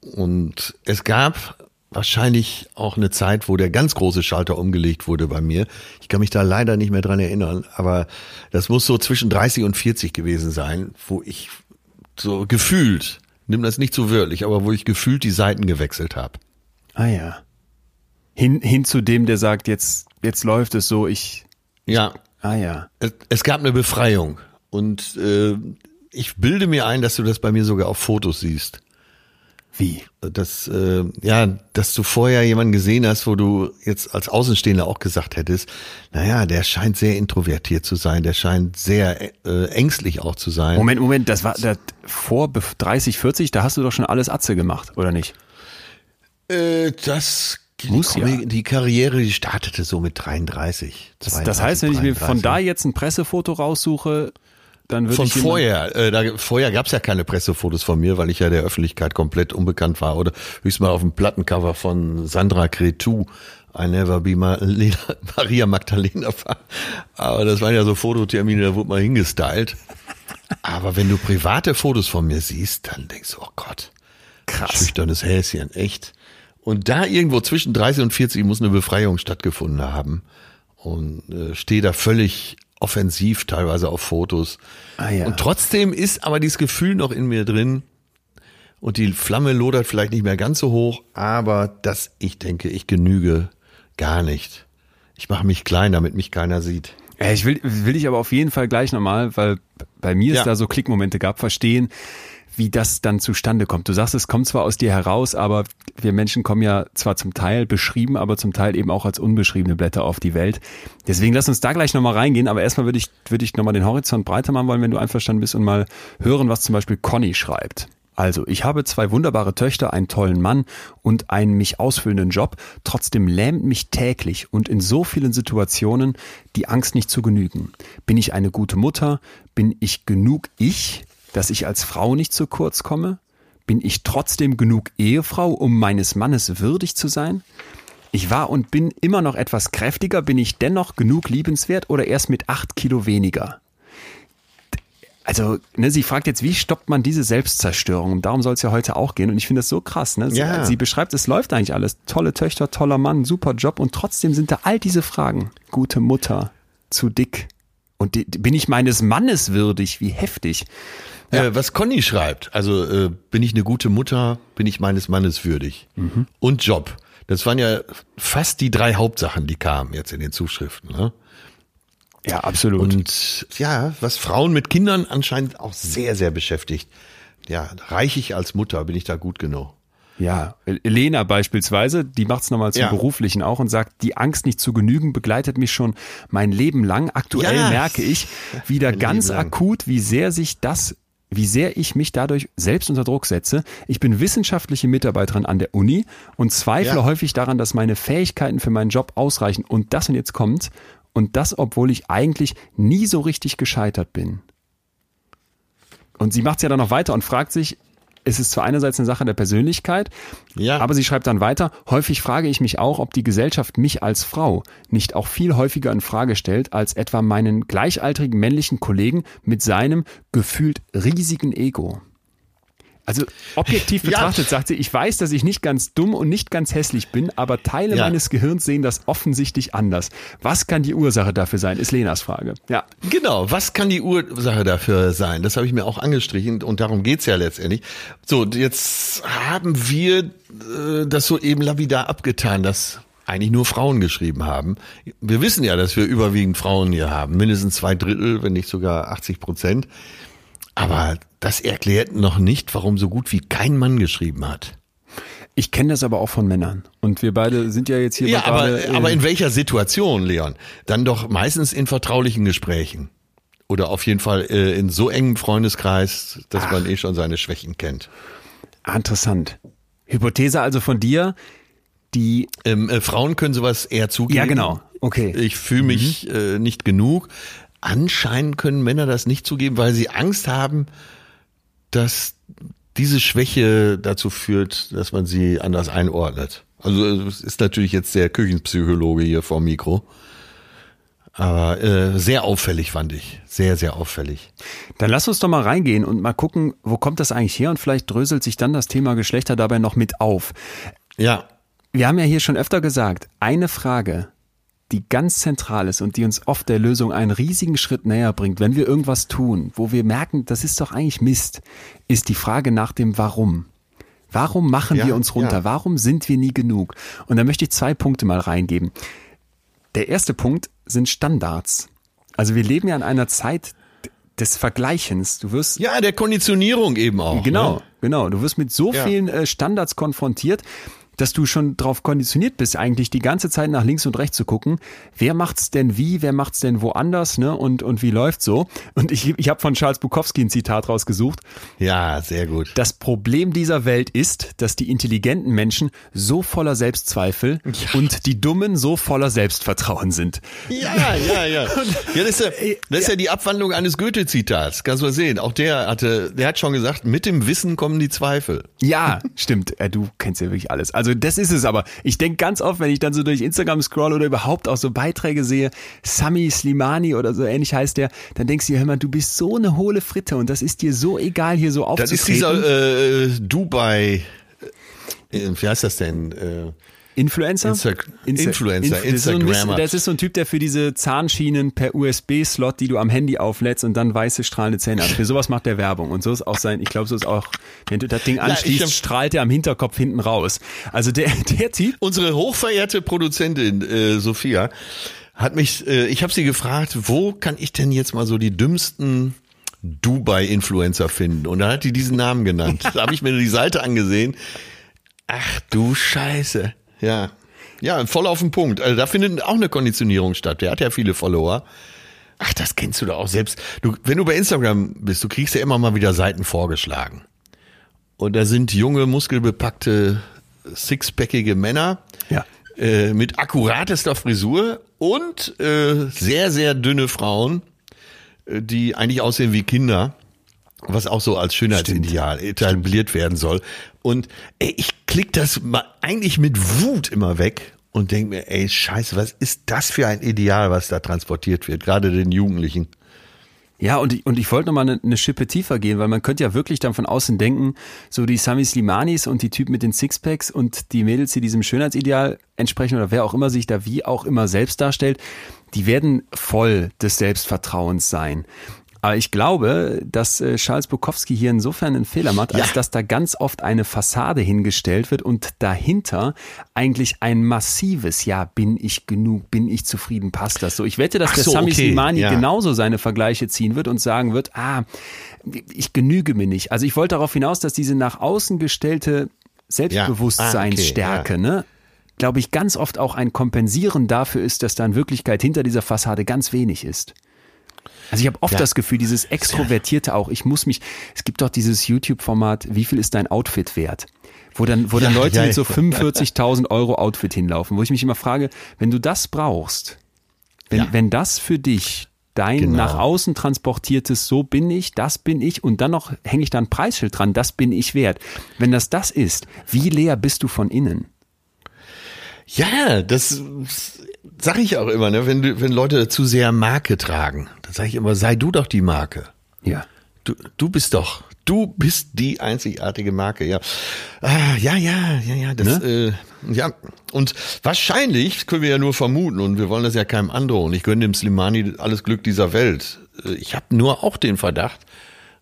Und es gab wahrscheinlich auch eine Zeit, wo der ganz große Schalter umgelegt wurde bei mir. Ich kann mich da leider nicht mehr dran erinnern, aber das muss so zwischen 30 und 40 gewesen sein, wo ich so gefühlt, nimm das nicht so wörtlich, aber wo ich gefühlt die Seiten gewechselt habe. Ah ja. Hin, hin zu dem, der sagt, jetzt, jetzt läuft es so, ich. Ja, Ah ja. es, es gab eine Befreiung und äh, ich bilde mir ein, dass du das bei mir sogar auf Fotos siehst. Wie? dass äh, ja, dass du vorher jemanden gesehen hast, wo du jetzt als Außenstehender auch gesagt hättest, naja, der scheint sehr introvertiert zu sein, der scheint sehr äh, ängstlich auch zu sein. Moment, Moment, das war das, vor bef- 30, 40, da hast du doch schon alles Atze gemacht, oder nicht? Äh, das Muss die, ja. Komik- die Karriere, die startete so mit 33. Das, das heißt, wenn ich mir von 33. da jetzt ein Pressefoto raussuche, dann würde Von ich jemand- vorher, äh, da, vorher gab's ja keine Pressefotos von mir, weil ich ja der Öffentlichkeit komplett unbekannt war. Oder höchstens mal auf dem Plattencover von Sandra Cretu, I Never Be Ma Lena, Maria Magdalena war. Aber das waren ja so Fototermine, da wurde mal hingestylt. Aber wenn du private Fotos von mir siehst, dann denkst du, oh Gott, Krass. schüchternes Häschen, echt. Und da irgendwo zwischen 30 und 40 muss eine Befreiung stattgefunden haben. Und äh, stehe da völlig offensiv teilweise auf Fotos. Ah, ja. Und trotzdem ist aber dieses Gefühl noch in mir drin. Und die Flamme lodert vielleicht nicht mehr ganz so hoch, aber dass ich denke, ich genüge gar nicht. Ich mache mich klein, damit mich keiner sieht. Ich will, will ich aber auf jeden Fall gleich nochmal, weil bei mir es Ja. da so Klickmomente gab, verstehen, wie das dann zustande kommt. Du sagst, es kommt zwar aus dir heraus, aber wir Menschen kommen ja zwar zum Teil beschrieben, aber zum Teil eben auch als unbeschriebene Blätter auf die Welt. Deswegen lass uns da gleich nochmal reingehen, aber erstmal würde ich, würde ich nochmal den Horizont breiter machen wollen, wenn du einverstanden bist und mal hören, was zum Beispiel Conny schreibt. Also, ich habe zwei wunderbare Töchter, einen tollen Mann und einen mich ausfüllenden Job. Trotzdem lähmt mich täglich und in so vielen Situationen die Angst nicht zu genügen. Bin ich eine gute Mutter? Bin ich genug ich, dass ich als Frau nicht zu kurz komme? Bin ich trotzdem genug Ehefrau, um meines Mannes würdig zu sein? Ich war und bin immer noch etwas kräftiger. Bin ich dennoch genug liebenswert oder erst mit acht Kilo weniger? Also, ne, sie fragt jetzt, wie stoppt man diese Selbstzerstörung? Und darum soll es ja heute auch gehen. Und ich finde das so krass. Ne? Sie, Ja. sie beschreibt, es läuft eigentlich alles. Tolle Töchter, toller Mann, super Job. Und trotzdem sind da all diese Fragen. Gute Mutter, zu dick. Und die, bin ich meines Mannes würdig? Wie heftig. Äh, was Conny schreibt, also äh, bin ich eine gute Mutter, bin ich meines Mannes würdig. Und Job. Das waren ja fast die drei Hauptsachen, die kamen jetzt in den Zuschriften. Ne? Ja, absolut. Und ja, was Frauen mit Kindern anscheinend auch sehr, sehr beschäftigt. Ja, reich ich als Mutter, bin ich da gut genug? Ja, Lena beispielsweise, die macht's nochmal zum Ja. Beruflichen auch und sagt, die Angst nicht zu genügen begleitet mich schon mein Leben lang. Aktuell Ja. merke ich wieder Mein ganz akut, wie sehr sich das wie sehr ich mich dadurch selbst unter Druck setze. Ich bin wissenschaftliche Mitarbeiterin an der Uni und zweifle Ja. häufig daran, dass meine Fähigkeiten für meinen Job ausreichen. Und das und jetzt kommt, Und das, obwohl ich eigentlich nie so richtig gescheitert bin. Und sie macht es ja dann noch weiter und fragt sich, es ist zwar einerseits eine Sache der Persönlichkeit, ja. aber sie schreibt dann weiter, häufig frage ich mich auch, ob die Gesellschaft mich als Frau nicht auch viel häufiger in Frage stellt als etwa meinen gleichaltrigen männlichen Kollegen mit seinem gefühlt riesigen Ego. Also objektiv betrachtet ja. sagt sie, ich weiß, dass ich nicht ganz dumm und nicht ganz hässlich bin, aber Teile ja. meines Gehirns sehen das offensichtlich anders. Was kann die Ursache dafür sein, ist Lenas Frage. Ja. Genau, was kann die Ursache dafür sein? Das habe ich mir auch angestrichen und darum geht's ja letztendlich. So, jetzt haben wir äh, das so eben lapidar abgetan, dass eigentlich nur Frauen geschrieben haben. Wir wissen ja, dass wir überwiegend Frauen hier haben, mindestens zwei Drittel, wenn nicht sogar 80 Prozent. Aber das erklärt noch nicht, warum so gut wie kein Mann geschrieben hat. Ich kenne das aber auch von Männern. Und wir beide sind ja jetzt hier. Ja, aber, gerade, äh, aber in welcher Situation, Leon? Dann doch meistens in vertraulichen Gesprächen. Oder auf jeden Fall äh, in so engem Freundeskreis, dass Ach. man eh schon seine Schwächen kennt. Interessant. Hypothese also von dir, die. Ähm, äh, Frauen können sowas eher zugeben. Ja, genau. Okay. Ich fühle mich mhm. äh, nicht genug. Anscheinend können Männer das nicht zugeben, weil sie Angst haben, dass diese Schwäche dazu führt, dass man sie anders einordnet. Also es ist natürlich jetzt der Küchenpsychologe hier vor Mikro. Aber äh, sehr auffällig fand ich. Sehr, sehr auffällig. Dann lass uns doch mal reingehen und mal gucken, wo kommt das eigentlich her und vielleicht dröselt sich dann das Thema Geschlechter dabei noch mit auf. Ja. Wir haben ja hier schon öfter gesagt, eine Frage, die ganz zentral ist und die uns oft der Lösung einen riesigen Schritt näher bringt, wenn wir irgendwas tun, wo wir merken, das ist doch eigentlich Mist, ist die Frage nach dem Warum. Warum machen ja, wir uns runter? Ja. Warum sind wir nie genug? Und da möchte ich zwei Punkte mal reingeben. Der erste Punkt sind Standards. Also wir leben ja in einer Zeit des Vergleichens. Du wirst ja der Konditionierung eben auch. Genau, ne? genau. Du wirst mit so ja. vielen äh, Standards konfrontiert dass du schon darauf konditioniert bist, eigentlich die ganze Zeit nach links und rechts zu gucken, wer macht's denn wie, wer macht's denn woanders, ne? Und, und wie läuft's so? Und ich, ich habe von Charles Bukowski ein Zitat rausgesucht. Ja, sehr gut. Das Problem dieser Welt ist, dass die intelligenten Menschen so voller Selbstzweifel ja. und die Dummen so voller Selbstvertrauen sind. Ja, ja, ja. ja das ist ja, das ist ja die Abwandlung eines Goethe-Zitats. Kannst du mal sehen. Auch der hatte, der hat schon gesagt, mit dem Wissen kommen die Zweifel. Ja, stimmt. Du kennst ja wirklich alles. Also also das ist es aber. Ich denke ganz oft, wenn ich dann so durch Instagram scroll oder überhaupt auch so Beiträge sehe, Sami Slimani oder so ähnlich heißt der, dann denkst du dir, hör mal, du bist so eine hohle Fritte und das ist dir so egal, hier so aufzutreten. Das ist dieser äh, Dubai, äh, wie heißt das denn? Äh, Influencer? Insta Insta Influencer, Inf Instagrammer. Das ist so ein Typ, der für diese Zahnschienen per USB-Slot, die du am Handy auflädst und dann weiße strahlende Zähne hat. Für sowas macht der Werbung. Und so ist auch sein, ich glaube, so ist auch, wenn du das Ding anschließt, ja, strahlt er am Hinterkopf hinten raus. Also der, der Typ. Unsere hochverehrte Produzentin, äh, Sophia, hat mich, äh, ich habe sie gefragt, wo kann ich denn jetzt mal so die dümmsten Dubai-Influencer finden? Und dann hat die diesen Namen genannt. da habe ich mir die Seite angesehen. Ach du Scheiße. Ja. Ja, voll auf den Punkt. Also da findet auch eine Konditionierung statt. Der hat ja viele Follower. Ach, das kennst du doch auch selbst. Du, wenn du bei Instagram bist, du kriegst ja immer mal wieder Seiten vorgeschlagen. Und da sind junge, muskelbepackte, sixpackige Männer ja. äh, mit akkuratester Frisur und äh, sehr, sehr dünne Frauen, äh, die eigentlich aussehen wie Kinder was auch so als Schönheitsideal Stimmt. etabliert werden soll. Und ey, ich klick das mal eigentlich mit Wut immer weg und denk mir, ey, scheiße, was ist das für ein Ideal, was da transportiert wird, gerade den Jugendlichen. Ja, und ich, und ich wollte nochmal eine, eine Schippe tiefer gehen, weil man könnte ja wirklich dann von außen denken, so die Sami Slimanis und die Typen mit den Sixpacks und die Mädels, die diesem Schönheitsideal entsprechen oder wer auch immer sich da wie auch immer selbst darstellt, die werden voll des Selbstvertrauens sein. Aber ich glaube, dass äh, Charles Bukowski hier insofern einen Fehler macht, als ja. dass da ganz oft eine Fassade hingestellt wird und dahinter eigentlich ein massives, ja, bin ich genug, bin ich zufrieden, passt das so. Ich wette, dass Ach der so, Sami okay. Slimani ja. genauso seine Vergleiche ziehen wird und sagen wird, ah, ich genüge mir nicht. Also ich wollte darauf hinaus, dass diese nach außen gestellte Selbstbewusstseinsstärke, ja. ah, okay, ne, glaube ich, ganz oft auch ein Kompensieren dafür ist, dass da in Wirklichkeit hinter dieser Fassade ganz wenig ist. Also ich habe oft ja. das Gefühl, dieses Extrovertierte auch, ich muss mich, es gibt doch dieses YouTube-Format, wie viel ist dein Outfit wert? Wo dann, wo dann ja, Leute ja, mit so 45.000 Euro Outfit hinlaufen, wo ich mich immer frage, wenn du das brauchst, Wenn, wenn das für dich dein Genau. nach außen transportiertes So bin ich, das bin ich und dann noch hänge ich da ein Preisschild dran, das bin ich wert. Wenn das das ist, wie leer bist du von innen? Ja, das sage ich auch immer, ne? wenn, wenn Leute zu sehr Marke tragen, dann sage ich immer, sei du doch die Marke. Ja. Du, du bist doch, du bist die einzigartige Marke, ja. Ah, ja, ja, ja, ja, das, äh, ja. Und wahrscheinlich können wir ja nur vermuten und wir wollen das ja keinem androhen. Ich gönne dem Slimani alles Glück dieser Welt. Äh, Ich habe nur auch den Verdacht,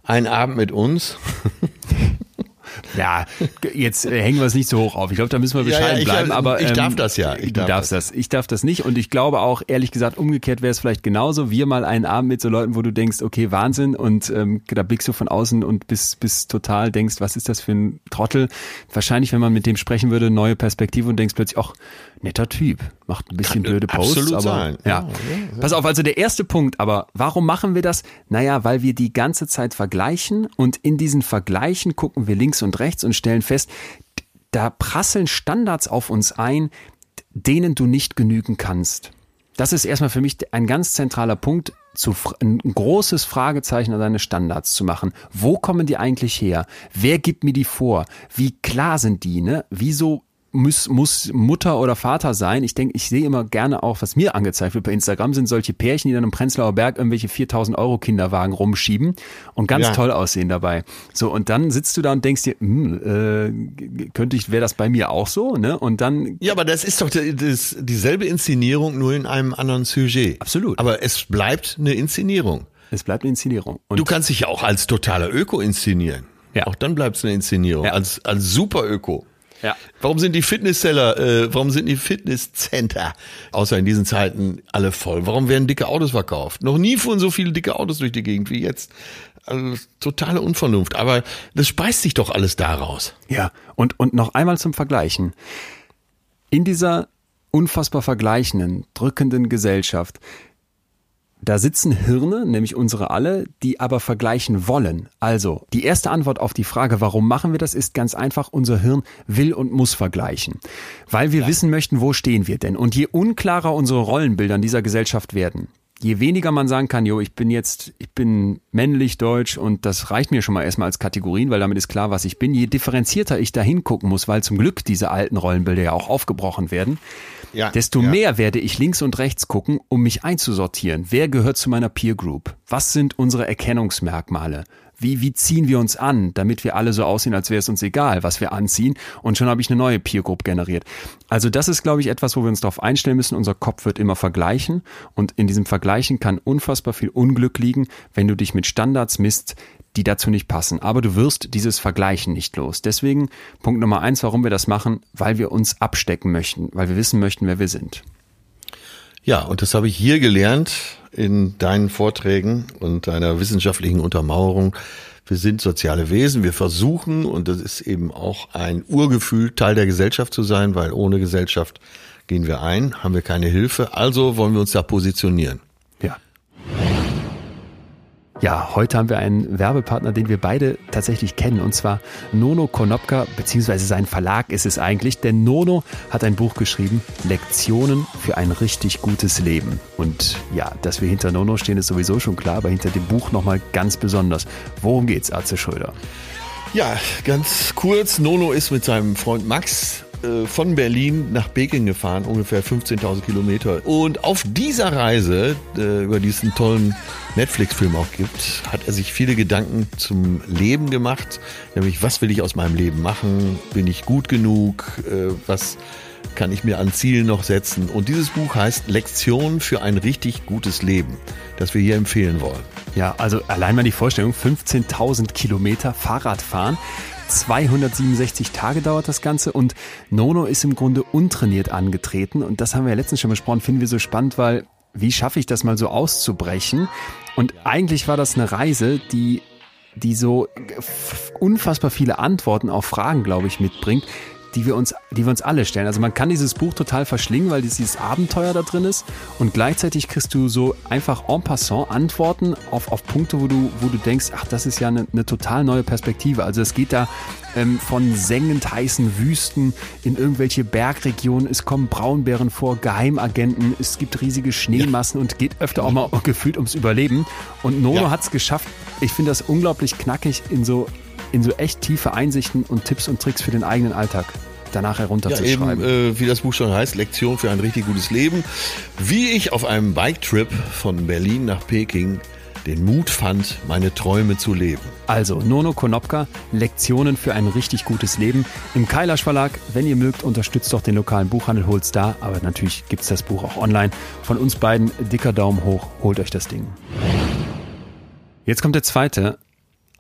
ein Abend mit uns. Ja, jetzt äh, hängen wir es nicht so hoch auf. Ich glaube, da müssen wir Ja, ja, bescheiden ich- bleiben. Aber ich ähm, darf das ja, ich du darf darfst das. Ich darf das nicht. Und ich glaube auch, ehrlich gesagt, umgekehrt wäre es vielleicht genauso. Wir mal einen Abend mit so Leuten, wo du denkst, okay, Wahnsinn. Und ähm, da blickst du von außen und bist, bist total denkst, was ist das für ein Trottel? Wahrscheinlich, wenn man mit dem sprechen würde, neue Perspektive und denkst plötzlich, ach, netter Typ, macht ein bisschen Kann blöde Posts. absolut aber sein. Ja. Ja, ja, Pass auf, also der erste Punkt, aber warum machen wir das? Naja, weil wir die ganze Zeit vergleichen und in diesen Vergleichen gucken wir links und rechts und stellen fest, da prasseln Standards auf uns ein, denen du nicht genügen kannst. Das ist erstmal für mich ein ganz zentraler Punkt, zu, ein großes Fragezeichen an deine Standards zu machen. Wo kommen die eigentlich her? Wer gibt mir die vor? Wie klar sind die? Ne? Wieso muss, muss Mutter oder Vater sein? Ich denke, ich sehe immer gerne auch, was mir angezeigt wird bei Instagram, sind solche Pärchen, die dann im Prenzlauer Berg irgendwelche 4000 Euro Kinderwagen rumschieben und ganz Ja. toll aussehen dabei. So, und dann sitzt du da und denkst dir, hm, äh, könnte ich, wäre das bei mir auch so? Ne? Und dann Ja, aber das ist doch das, dieselbe Inszenierung, nur in einem anderen Sujet. Absolut. Aber es bleibt eine Inszenierung. Es bleibt eine Inszenierung. Und Du kannst dich ja auch als totaler Öko inszenieren. Ja. Auch dann bleibt es eine Inszenierung. Ja. Als, als super Öko. Ja. Warum sind die Fitnessseller, äh, warum sind die Fitnesscenter, außer in diesen Zeiten, alle voll? Warum werden dicke Autos verkauft? Noch nie fuhren so viele dicke Autos durch die Gegend wie jetzt. Also, totale Unvernunft. Aber das speist sich doch alles daraus. Ja, und, und noch einmal zum Vergleichen. In dieser unfassbar vergleichenden, drückenden Gesellschaft, da sitzen Hirne, nämlich unsere alle, die aber vergleichen wollen. Also, die erste Antwort auf die Frage, warum machen wir das, ist ganz einfach, unser Hirn will und muss vergleichen. Weil wir wissen möchten, wo stehen wir denn? Und je unklarer unsere Rollenbilder in dieser Gesellschaft werden, je weniger man sagen kann, jo, ich bin jetzt, ich bin männlich, deutsch und das reicht mir schon mal erstmal als Kategorien, weil damit ist klar, was ich bin, je differenzierter ich da hingucken muss, weil zum Glück diese alten Rollenbilder ja auch aufgebrochen werden, Ja, desto ja. mehr werde ich links und rechts gucken, um mich einzusortieren. Wer gehört zu meiner Peer Group? Was sind unsere Erkennungsmerkmale? Wie, wie ziehen wir uns an, damit wir alle so aussehen, als wäre es uns egal, was wir anziehen? Und schon habe ich eine neue Peer Group generiert. Also das ist, glaube ich, etwas, wo wir uns darauf einstellen müssen. Unser Kopf wird immer vergleichen und in diesem Vergleichen kann unfassbar viel Unglück liegen, wenn du dich mit Standards misst, die dazu nicht passen. Aber du wirst dieses Vergleichen nicht los. Deswegen Punkt Nummer eins, warum wir das machen, weil wir uns abstecken möchten, weil wir wissen möchten, wer wir sind. Ja, und das habe ich hier gelernt in deinen Vorträgen und deiner wissenschaftlichen Untermauerung. Wir sind soziale Wesen, wir versuchen, und das ist eben auch ein Urgefühl, Teil der Gesellschaft zu sein, weil ohne Gesellschaft gehen wir ein, haben wir keine Hilfe, also wollen wir uns da positionieren. Ja. Ja, heute haben wir einen Werbepartner, den wir beide tatsächlich kennen, und zwar Nono Konopka, beziehungsweise sein Verlag ist es eigentlich, denn Nono hat ein Buch geschrieben, Lektionen für ein richtig gutes Leben. Und ja, dass wir hinter Nono stehen, ist sowieso schon klar, aber hinter dem Buch nochmal ganz besonders. Worum geht's, Arze Schröder? Ja, ganz kurz, Nono ist mit seinem Freund Max äh, von Berlin nach Peking gefahren, ungefähr 15.000 Kilometer. Und auf dieser Reise, äh, über diesen tollen Netflix-Film auch gibt, hat er sich viele Gedanken zum Leben gemacht. Nämlich, was will ich aus meinem Leben machen? Bin ich gut genug? Äh, was kann ich mir an Zielen noch setzen? Und dieses Buch heißt Lektion für ein richtig gutes Leben, das wir hier empfehlen wollen. Ja, also allein mal die Vorstellung, 15.000 Kilometer Fahrrad fahren. 267 Tage dauert das Ganze und Nono ist im Grunde untrainiert angetreten und das haben wir ja letztens schon besprochen, finden wir so spannend, weil wie schaffe ich das mal so auszubrechen? Und eigentlich war das eine Reise, die, die so unfassbar viele Antworten auf Fragen, glaube ich, mitbringt, die wir uns, die wir uns alle stellen. Also man kann dieses Buch total verschlingen, weil dieses Abenteuer da drin ist und gleichzeitig kriegst du so einfach en passant Antworten auf, auf Punkte, wo du, wo du denkst, ach, das ist ja eine, eine total neue Perspektive. Also es geht da ähm, von sengend heißen Wüsten in irgendwelche Bergregionen, es kommen Braunbären vor, Geheimagenten, es gibt riesige Schneemassen ja. und geht öfter auch mal gefühlt ums Überleben. Und Nono ja. hat es geschafft. Ich finde das unglaublich knackig in so in so echt tiefe Einsichten und Tipps und Tricks für den eigenen Alltag danach herunterzuschreiben. Ja, eben, äh, wie das Buch schon heißt, Lektion für ein richtig gutes Leben. Wie ich auf einem Biketrip von Berlin nach Peking den Mut fand, meine Träume zu leben. Also, Nono Konopka, Lektionen für ein richtig gutes Leben. Im Kailash Verlag, wenn ihr mögt, unterstützt doch den lokalen Buchhandel, holt's da. Aber natürlich gibt's das Buch auch online. Von uns beiden dicker Daumen hoch, holt euch das Ding. Jetzt kommt der zweite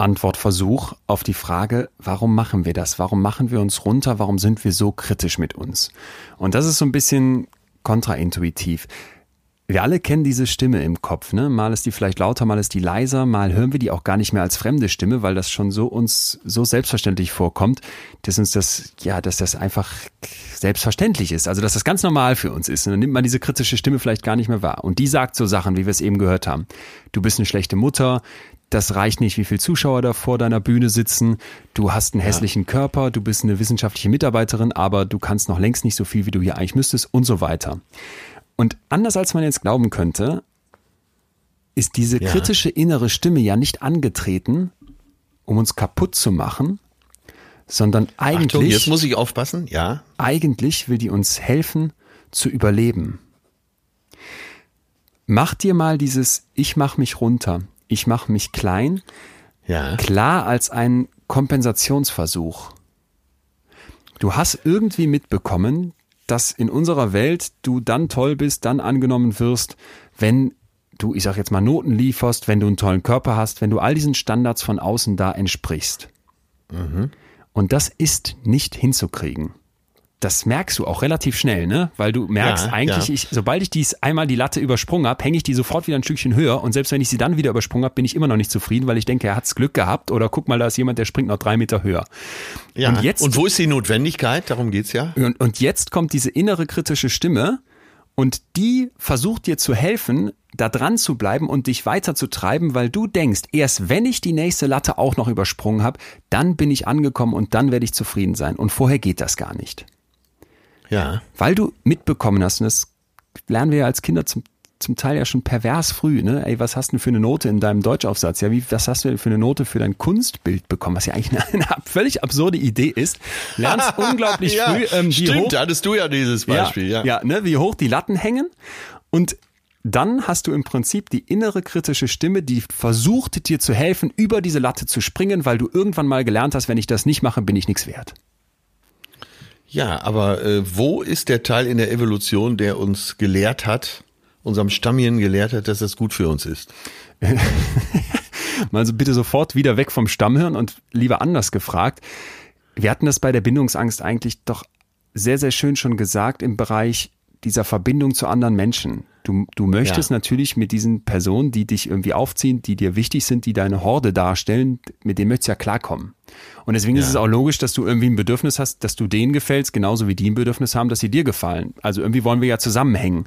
Antwortversuch auf die Frage, warum machen wir das? Warum machen wir uns runter? Warum sind wir so kritisch mit uns? Und das ist so ein bisschen kontraintuitiv. Wir alle kennen diese Stimme im Kopf, ne? Mal ist die vielleicht lauter, mal ist die leiser, mal hören wir die auch gar nicht mehr als fremde Stimme, weil das schon so uns so selbstverständlich vorkommt, dass uns das, ja, dass das einfach selbstverständlich ist. Also, dass das ganz normal für uns ist. Und dann nimmt man diese kritische Stimme vielleicht gar nicht mehr wahr. Und die sagt so Sachen, wie wir es eben gehört haben. Du bist eine schlechte Mutter, das reicht nicht, wie viele Zuschauer da vor deiner Bühne sitzen, du hast einen hässlichen ja. Körper, du bist eine wissenschaftliche Mitarbeiterin, aber du kannst noch längst nicht so viel, wie du hier eigentlich müsstest und so weiter. Und anders als man jetzt glauben könnte, ist diese ja. kritische innere Stimme ja nicht angetreten, um uns kaputt zu machen, sondern eigentlich. Achtung, jetzt muss ich aufpassen, ja. Eigentlich will die uns helfen zu überleben. Mach dir mal dieses Ich mach mich runter ich mache mich klein, ja. klar als ein Kompensationsversuch. Du hast irgendwie mitbekommen, dass in unserer Welt du dann toll bist, dann angenommen wirst, wenn du, ich sag jetzt mal, Noten lieferst, wenn du einen tollen Körper hast, wenn du all diesen Standards von außen da entsprichst. Mhm. Und das ist nicht hinzukriegen das merkst du auch relativ schnell, ne? Weil du merkst ja, eigentlich, ja. Ich, sobald ich dies einmal die Latte übersprungen habe, hänge ich die sofort wieder ein Stückchen höher und selbst wenn ich sie dann wieder übersprungen habe, bin ich immer noch nicht zufrieden, weil ich denke, er hat's Glück gehabt oder guck mal, da ist jemand, der springt noch drei Meter höher. Ja. Und, jetzt, und wo ist die Notwendigkeit? Darum geht's ja. Und, und jetzt kommt diese innere kritische Stimme und die versucht dir zu helfen, da dran zu bleiben und dich weiter zu treiben, weil du denkst, erst wenn ich die nächste Latte auch noch übersprungen habe, dann bin ich angekommen und dann werde ich zufrieden sein. Und vorher geht das gar nicht. Ja. Weil du mitbekommen hast, und das lernen wir ja als Kinder zum, zum Teil ja schon pervers früh, ne? Ey, was hast du denn für eine Note in deinem Deutschaufsatz? Ja, wie, was hast du denn für eine Note für dein Kunstbild bekommen? Was ja eigentlich eine, eine völlig absurde Idee ist. Lernst unglaublich ja, früh, ähm, wie stimmt, hoch. da hattest du ja dieses Beispiel, ja. Ja, ja ne, wie hoch die Latten hängen. Und dann hast du im Prinzip die innere kritische Stimme, die versucht dir zu helfen, über diese Latte zu springen, weil du irgendwann mal gelernt hast, wenn ich das nicht mache, bin ich nichts wert. Ja, aber äh, wo ist der Teil in der Evolution, der uns gelehrt hat, unserem Stammhirn gelehrt hat, dass das gut für uns ist? also bitte sofort wieder weg vom Stammhirn und lieber anders gefragt. Wir hatten das bei der Bindungsangst eigentlich doch sehr, sehr schön schon gesagt im Bereich dieser Verbindung zu anderen Menschen. Du, du möchtest ja. natürlich mit diesen Personen, die dich irgendwie aufziehen, die dir wichtig sind, die deine Horde darstellen, mit denen möchtest du ja klarkommen. Und deswegen ja. ist es auch logisch, dass du irgendwie ein Bedürfnis hast, dass du denen gefällst, genauso wie die ein Bedürfnis haben, dass sie dir gefallen. Also irgendwie wollen wir ja zusammenhängen.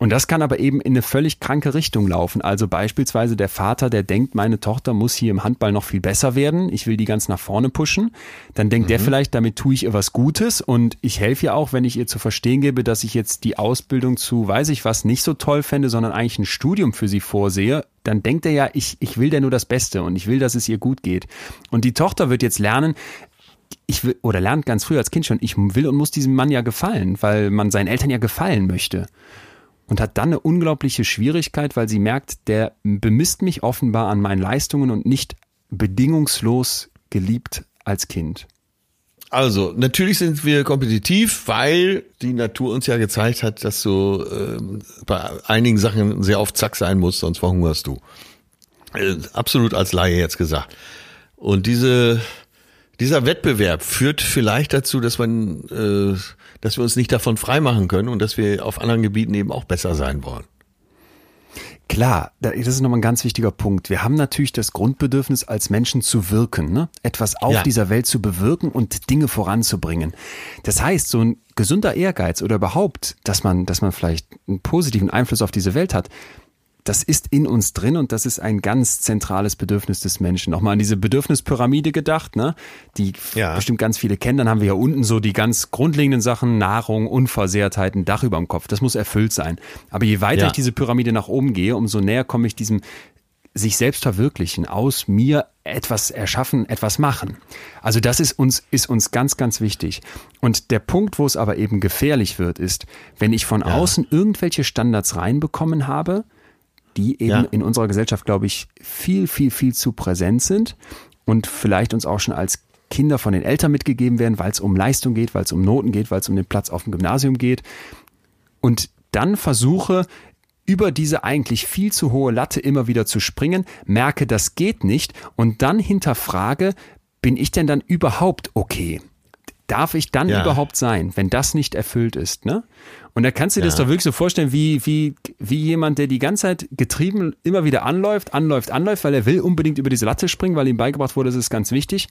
Und das kann aber eben in eine völlig kranke Richtung laufen. Also beispielsweise der Vater, der denkt, meine Tochter muss hier im Handball noch viel besser werden. Ich will die ganz nach vorne pushen. Dann denkt mhm. der vielleicht, damit tue ich ihr was Gutes und ich helfe ihr auch, wenn ich ihr zu verstehen gebe, dass ich jetzt die Ausbildung zu, weiß ich was, nicht so toll fände, sondern eigentlich ein Studium für sie vorsehe. Dann denkt er ja, ich, ich will der nur das Beste und ich will, dass es ihr gut geht. Und die Tochter wird jetzt lernen, ich will, oder lernt ganz früh als Kind schon, ich will und muss diesem Mann ja gefallen, weil man seinen Eltern ja gefallen möchte und hat dann eine unglaubliche Schwierigkeit, weil sie merkt, der bemisst mich offenbar an meinen Leistungen und nicht bedingungslos geliebt als Kind. Also, natürlich sind wir kompetitiv, weil die Natur uns ja gezeigt hat, dass du äh, bei einigen Sachen sehr oft zack sein musst, sonst verhungerst du. Äh, absolut als Laie jetzt gesagt. Und diese, dieser Wettbewerb führt vielleicht dazu, dass man äh, dass wir uns nicht davon freimachen können und dass wir auf anderen Gebieten eben auch besser sein wollen. Klar, das ist nochmal ein ganz wichtiger Punkt. Wir haben natürlich das Grundbedürfnis, als Menschen zu wirken, ne? etwas auf ja. dieser Welt zu bewirken und Dinge voranzubringen. Das heißt, so ein gesunder Ehrgeiz oder überhaupt, dass man, dass man vielleicht einen positiven Einfluss auf diese Welt hat, das ist in uns drin und das ist ein ganz zentrales Bedürfnis des Menschen. Nochmal an diese Bedürfnispyramide gedacht, ne? die ja. bestimmt ganz viele kennen. Dann haben wir hier unten so die ganz grundlegenden Sachen, Nahrung, Unversehrtheit, ein Dach über dem Kopf. Das muss erfüllt sein. Aber je weiter ja. ich diese Pyramide nach oben gehe, umso näher komme ich diesem sich selbst verwirklichen, aus mir etwas erschaffen, etwas machen. Also das ist uns, ist uns ganz, ganz wichtig. Und der Punkt, wo es aber eben gefährlich wird, ist, wenn ich von ja. außen irgendwelche Standards reinbekommen habe, die eben ja. in unserer Gesellschaft, glaube ich, viel, viel, viel zu präsent sind und vielleicht uns auch schon als Kinder von den Eltern mitgegeben werden, weil es um Leistung geht, weil es um Noten geht, weil es um den Platz auf dem Gymnasium geht. Und dann versuche, über diese eigentlich viel zu hohe Latte immer wieder zu springen, merke, das geht nicht und dann hinterfrage, bin ich denn dann überhaupt okay? Darf ich dann ja. überhaupt sein, wenn das nicht erfüllt ist? Ne? Und da kannst du dir ja. das doch wirklich so vorstellen, wie, wie, wie jemand, der die ganze Zeit getrieben immer wieder anläuft, anläuft, anläuft, weil er will unbedingt über diese Latte springen, weil ihm beigebracht wurde, das ist ganz wichtig.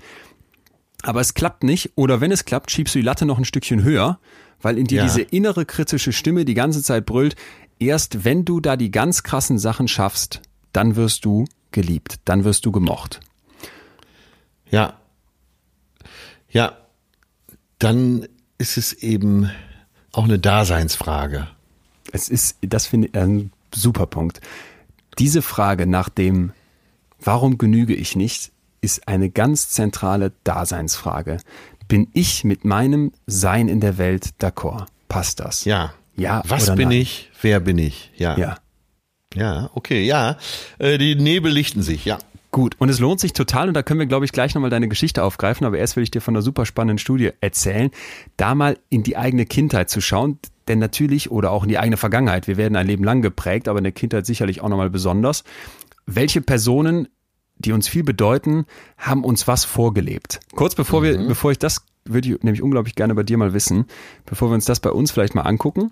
Aber es klappt nicht. Oder wenn es klappt, schiebst du die Latte noch ein Stückchen höher, weil in dir ja. diese innere kritische Stimme die ganze Zeit brüllt, erst wenn du da die ganz krassen Sachen schaffst, dann wirst du geliebt, dann wirst du gemocht. Ja. Ja. Dann ist es eben auch eine Daseinsfrage. Es ist, das finde ich ein super Punkt. Diese Frage nach dem, warum genüge ich nicht, ist eine ganz zentrale Daseinsfrage. Bin ich mit meinem Sein in der Welt d'accord? Passt das? Ja. Ja. Was bin nein? ich? Wer bin ich? Ja. Ja. Ja, okay, ja. Äh, die Nebel lichten sich, ja. Gut, und es lohnt sich total, und da können wir, glaube ich, gleich nochmal deine Geschichte aufgreifen, aber erst will ich dir von einer super spannenden Studie erzählen, da mal in die eigene Kindheit zu schauen, denn natürlich, oder auch in die eigene Vergangenheit, wir werden ein Leben lang geprägt, aber in der Kindheit sicherlich auch nochmal besonders. Welche Personen, die uns viel bedeuten, haben uns was vorgelebt? Kurz bevor wir, mhm. bevor ich das, würde ich nämlich unglaublich gerne bei dir mal wissen, bevor wir uns das bei uns vielleicht mal angucken,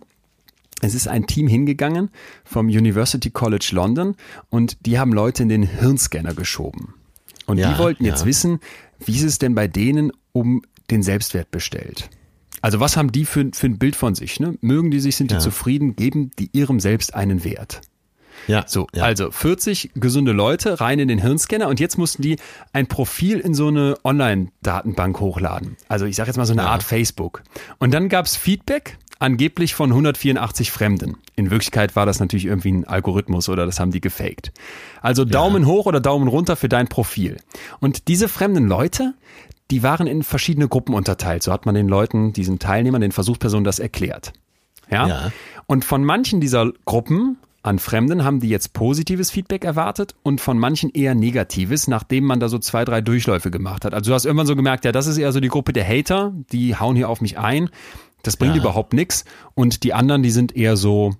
es ist ein Team hingegangen vom University College London und die haben Leute in den Hirnscanner geschoben. Und ja, die wollten jetzt ja. wissen, wie ist es denn bei denen um den Selbstwert bestellt? Also was haben die für, für ein Bild von sich? Ne? Mögen die sich, sind die ja. zufrieden, geben die ihrem Selbst einen Wert? Ja. So, ja. also 40 gesunde Leute rein in den Hirnscanner und jetzt mussten die ein Profil in so eine Online-Datenbank hochladen. Also ich sage jetzt mal so eine ja. Art Facebook. Und dann gab's Feedback angeblich von 184 Fremden. In Wirklichkeit war das natürlich irgendwie ein Algorithmus oder das haben die gefaked. Also Daumen ja. hoch oder Daumen runter für dein Profil. Und diese fremden Leute, die waren in verschiedene Gruppen unterteilt. So hat man den Leuten, diesen Teilnehmern, den Versuchspersonen das erklärt. Ja? ja. Und von manchen dieser Gruppen an Fremden haben die jetzt positives Feedback erwartet und von manchen eher negatives, nachdem man da so zwei, drei Durchläufe gemacht hat. Also du hast irgendwann so gemerkt, ja, das ist eher so die Gruppe der Hater, die hauen hier auf mich ein. Das bringt ja. überhaupt nichts. Und die anderen, die sind eher so,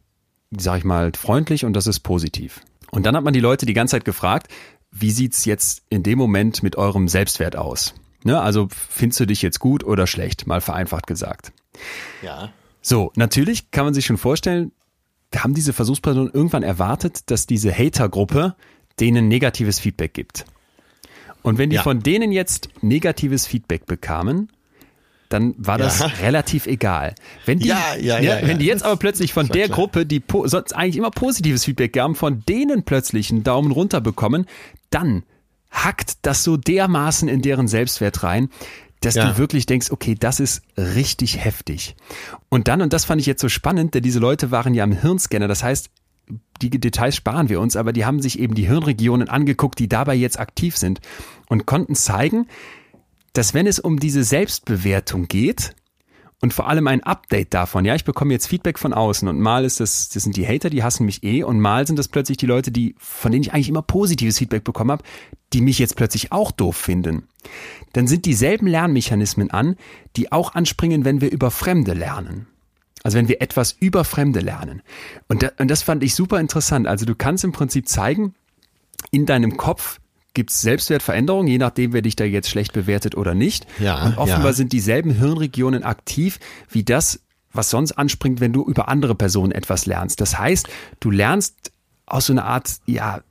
sag ich mal, freundlich und das ist positiv. Und dann hat man die Leute die ganze Zeit gefragt, wie sieht's jetzt in dem Moment mit eurem Selbstwert aus? Ne, also findest du dich jetzt gut oder schlecht, mal vereinfacht gesagt. Ja. So, natürlich kann man sich schon vorstellen, haben diese Versuchspersonen irgendwann erwartet, dass diese Hater-Gruppe denen negatives Feedback gibt. Und wenn die ja. von denen jetzt negatives Feedback bekamen, dann war das ja. relativ egal. Wenn die, ja, ja, ja, wenn die jetzt aber plötzlich von der klar. Gruppe, die sonst eigentlich immer positives Feedback gaben, von denen plötzlich einen Daumen runter bekommen, dann hackt das so dermaßen in deren Selbstwert rein, dass ja. du wirklich denkst, okay, das ist richtig heftig. Und dann, und das fand ich jetzt so spannend, denn diese Leute waren ja am Hirnscanner, das heißt, die Details sparen wir uns, aber die haben sich eben die Hirnregionen angeguckt, die dabei jetzt aktiv sind und konnten zeigen, dass wenn es um diese Selbstbewertung geht und vor allem ein Update davon, ja, ich bekomme jetzt Feedback von außen und mal ist das, das sind die Hater, die hassen mich eh und mal sind das plötzlich die Leute, die, von denen ich eigentlich immer positives Feedback bekommen habe, die mich jetzt plötzlich auch doof finden. Dann sind dieselben Lernmechanismen an, die auch anspringen, wenn wir über Fremde lernen. Also wenn wir etwas über Fremde lernen. Und, da, und das fand ich super interessant. Also du kannst im Prinzip zeigen, in deinem Kopf gibt es Selbstwertveränderungen, je nachdem, wer dich da jetzt schlecht bewertet oder nicht. Ja, und offenbar ja. sind dieselben Hirnregionen aktiv wie das, was sonst anspringt, wenn du über andere Personen etwas lernst. Das heißt, du lernst aus so einer Art, ja,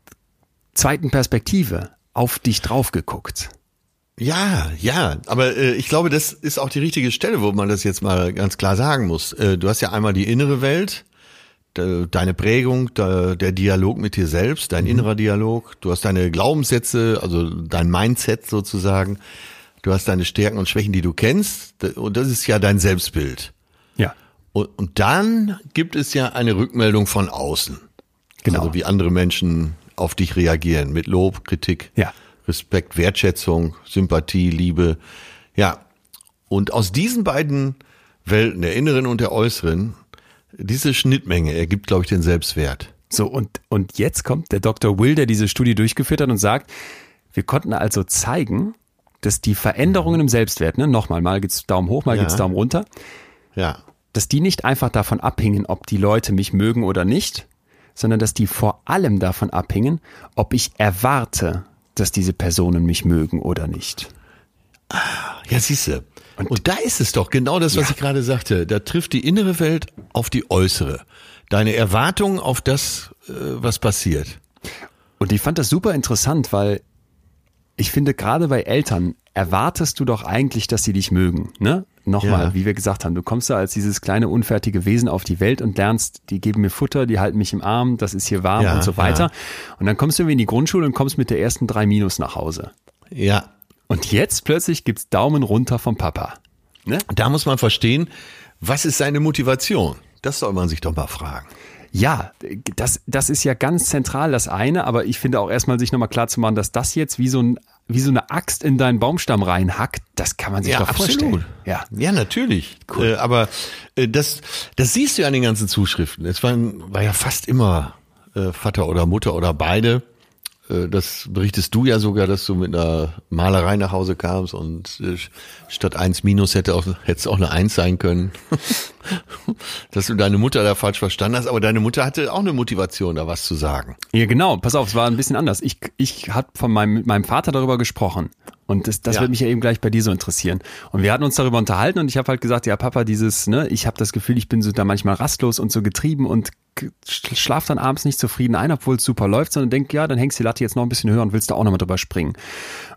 zweiten Perspektive auf dich drauf geguckt. Ja, ja, aber äh, ich glaube, das ist auch die richtige Stelle, wo man das jetzt mal ganz klar sagen muss. Äh, du hast ja einmal die innere Welt, deine Prägung, de, der Dialog mit dir selbst, dein mhm. innerer Dialog. Du hast deine Glaubenssätze, also dein Mindset sozusagen. Du hast deine Stärken und Schwächen, die du kennst. Und das ist ja dein Selbstbild. Ja. Und, und dann gibt es ja eine Rückmeldung von außen. Genau. Also wie andere Menschen auf dich reagieren mit Lob, Kritik. Ja. Respekt, Wertschätzung, Sympathie, Liebe. Ja. Und aus diesen beiden Welten, der inneren und der äußeren, diese Schnittmenge ergibt, glaube ich, den Selbstwert. So, und, und jetzt kommt der Dr. Will, der diese Studie durchgeführt hat und sagt, wir konnten also zeigen, dass die Veränderungen im Selbstwert, ne, nochmal, mal geht's Daumen hoch, mal ja. geht's Daumen runter, ja. dass die nicht einfach davon abhingen, ob die Leute mich mögen oder nicht, sondern dass die vor allem davon abhingen, ob ich erwarte, dass diese Personen mich mögen oder nicht. Ja, siehste. Und, und da ist es doch genau das, was ja. ich gerade sagte. Da trifft die innere Welt auf die äußere. Deine Erwartungen auf das, äh, was passiert. Und ich fand das super interessant, weil ich finde, gerade bei Eltern erwartest du doch eigentlich, dass sie dich mögen. Ne? Nochmal, ja. wie wir gesagt haben, du kommst da als dieses kleine unfertige Wesen auf die Welt und lernst, die geben mir Futter, die halten mich im Arm, das ist hier warm ja, und so weiter. Ja. Und dann kommst du irgendwie in die Grundschule und kommst mit der ersten drei Minus nach Hause. Ja. Und jetzt plötzlich gibt's Daumen runter vom Papa. Ne? Da muss man verstehen, was ist seine Motivation? Das soll man sich doch mal fragen. Ja, das, das ist ja ganz zentral das eine, aber ich finde auch erstmal sich nochmal klar zu machen, dass das jetzt wie so ein wie so eine Axt in deinen Baumstamm reinhackt, das kann man sich ja, doch absolut. vorstellen. Ja, ja, natürlich. Cool. Äh, aber äh, das, das siehst du ja an den ganzen Zuschriften. Es war, war ja fast immer äh, Vater oder Mutter oder beide. Äh, das berichtest du ja sogar, dass du mit einer Malerei nach Hause kamst und äh, statt eins minus hätte auch, hätte es auch eine eins sein können. dass du deine Mutter da falsch verstanden hast, aber deine Mutter hatte auch eine Motivation, da was zu sagen. Ja, genau. Pass auf, es war ein bisschen anders. Ich, ich habe von meinem, mit meinem Vater darüber gesprochen. Und das, das ja. wird mich ja eben gleich bei dir so interessieren. Und wir hatten uns darüber unterhalten und ich habe halt gesagt, ja Papa, dieses, ne, ich habe das Gefühl, ich bin so da manchmal rastlos und so getrieben und schlaf dann abends nicht zufrieden ein, obwohl es super läuft, sondern denk, ja, dann hängst die Latte jetzt noch ein bisschen höher und willst da auch nochmal drüber springen.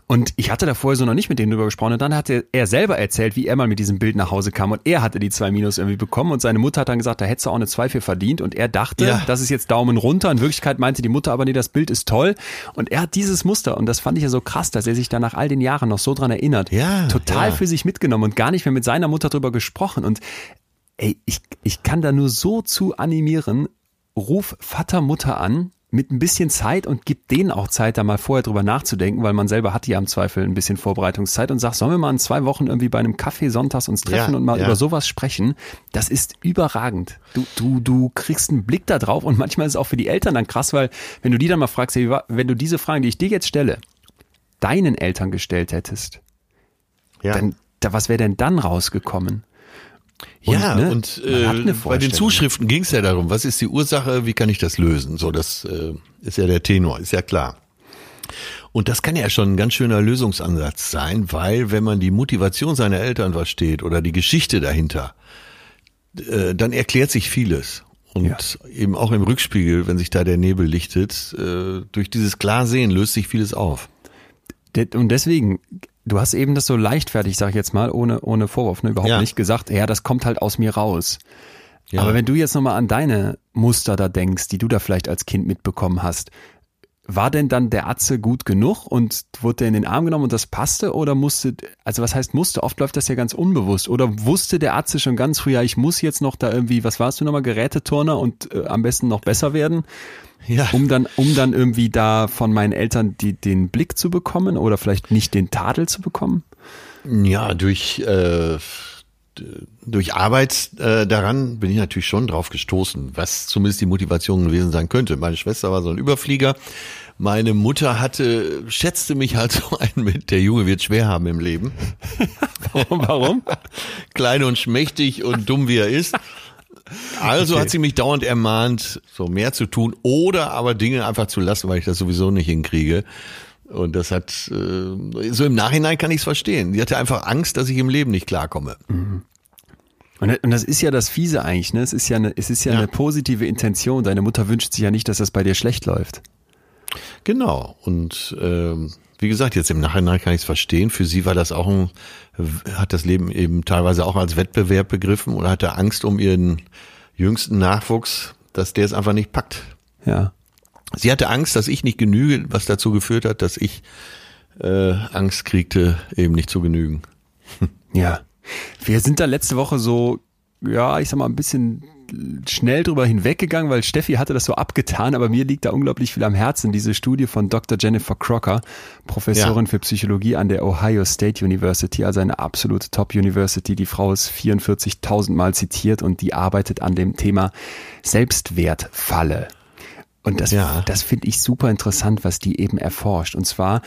Und ich hatte da vorher so noch nicht mit denen drüber gesprochen und dann hat er, er selber erzählt, wie er mal mit diesem Bild nach Hause kam und er hatte die zwei Minus irgendwie bekommen und seine Mutter hat dann gesagt, da hättest du auch eine zwei für verdient und er dachte, ja. das ist jetzt Daumen runter. In Wirklichkeit meinte die Mutter aber, nee, das Bild ist toll und er hat dieses Muster und das fand ich ja so krass, dass er sich da nach all den Jahren noch so dran erinnert. Ja, total ja. für sich mitgenommen und gar nicht mehr mit seiner Mutter drüber gesprochen und ey, ich, ich kann da nur so zu animieren, ruf Vater, Mutter an, mit ein bisschen Zeit und gib denen auch Zeit, da mal vorher drüber nachzudenken, weil man selber hat ja im Zweifel ein bisschen Vorbereitungszeit und sagt, sollen wir mal in zwei Wochen irgendwie bei einem Kaffee sonntags uns treffen ja, und mal ja. über sowas sprechen? Das ist überragend. Du, du, du kriegst einen Blick da drauf und manchmal ist es auch für die Eltern dann krass, weil wenn du die dann mal fragst, wenn du diese Fragen, die ich dir jetzt stelle, deinen Eltern gestellt hättest, ja. dann, da, was wäre denn dann rausgekommen? Und, ja, ne, und äh, bei den Zuschriften ging es ja darum, was ist die Ursache, wie kann ich das lösen? So, das äh, ist ja der Tenor, ist ja klar. Und das kann ja schon ein ganz schöner Lösungsansatz sein, weil wenn man die Motivation seiner Eltern versteht oder die Geschichte dahinter, äh, dann erklärt sich vieles. Und ja. eben auch im Rückspiegel, wenn sich da der Nebel lichtet, äh, durch dieses Klarsehen löst sich vieles auf. Und deswegen Du hast eben das so leichtfertig, sag ich jetzt mal, ohne, ohne Vorwurf, ne, überhaupt ja. nicht gesagt, ja, das kommt halt aus mir raus. Ja. Aber wenn du jetzt nochmal an deine Muster da denkst, die du da vielleicht als Kind mitbekommen hast, war denn dann der Atze gut genug und wurde der in den Arm genommen und das passte oder musste, also was heißt musste? Oft läuft das ja ganz unbewusst. Oder wusste der Atze schon ganz früh, ja, ich muss jetzt noch da irgendwie, was warst du nochmal, Geräteturner und äh, am besten noch besser werden? Ja. Um dann, um dann irgendwie da von meinen Eltern die, den Blick zu bekommen oder vielleicht nicht den Tadel zu bekommen? Ja, durch, äh, durch Arbeit äh, daran bin ich natürlich schon drauf gestoßen, was zumindest die Motivation gewesen sein könnte. Meine Schwester war so ein Überflieger. Meine Mutter hatte, schätzte mich halt so ein mit, der Junge wird schwer haben im Leben. Warum? Klein und schmächtig und dumm wie er ist. Also okay. hat sie mich dauernd ermahnt, so mehr zu tun oder aber Dinge einfach zu lassen, weil ich das sowieso nicht hinkriege. Und das hat, äh, so im Nachhinein kann ich es verstehen. Sie hatte einfach Angst, dass ich im Leben nicht klarkomme. Mhm. Und, das ist ja das Fiese eigentlich, ne? Es ist ja eine, es ist ja, ja, eine positive Intention. Deine Mutter wünscht sich ja nicht, dass das bei dir schlecht läuft. Genau. Und ähm, wie gesagt, jetzt im Nachhinein kann ich es verstehen. Für sie war das auch ein, hat das Leben eben teilweise auch als Wettbewerb begriffen oder hatte Angst um ihren jüngsten Nachwuchs, dass der es einfach nicht packt. Ja. Sie hatte Angst, dass ich nicht genüge, was dazu geführt hat, dass ich äh, Angst kriegte, eben nicht zu genügen. Ja. Wir sind da letzte Woche so, ja, ich sag mal, ein bisschen schnell drüber hinweggegangen, weil Steffi hatte das so abgetan, aber mir liegt da unglaublich viel am Herzen. Diese Studie von Dr. Jennifer Crocker, Professorin ja. für Psychologie an der Ohio State University, also eine absolute Top-University. Die Frau ist 44.000 Mal zitiert und die arbeitet an dem Thema Selbstwertfalle. Und das, ja. das finde ich super interessant, was die eben erforscht. Und zwar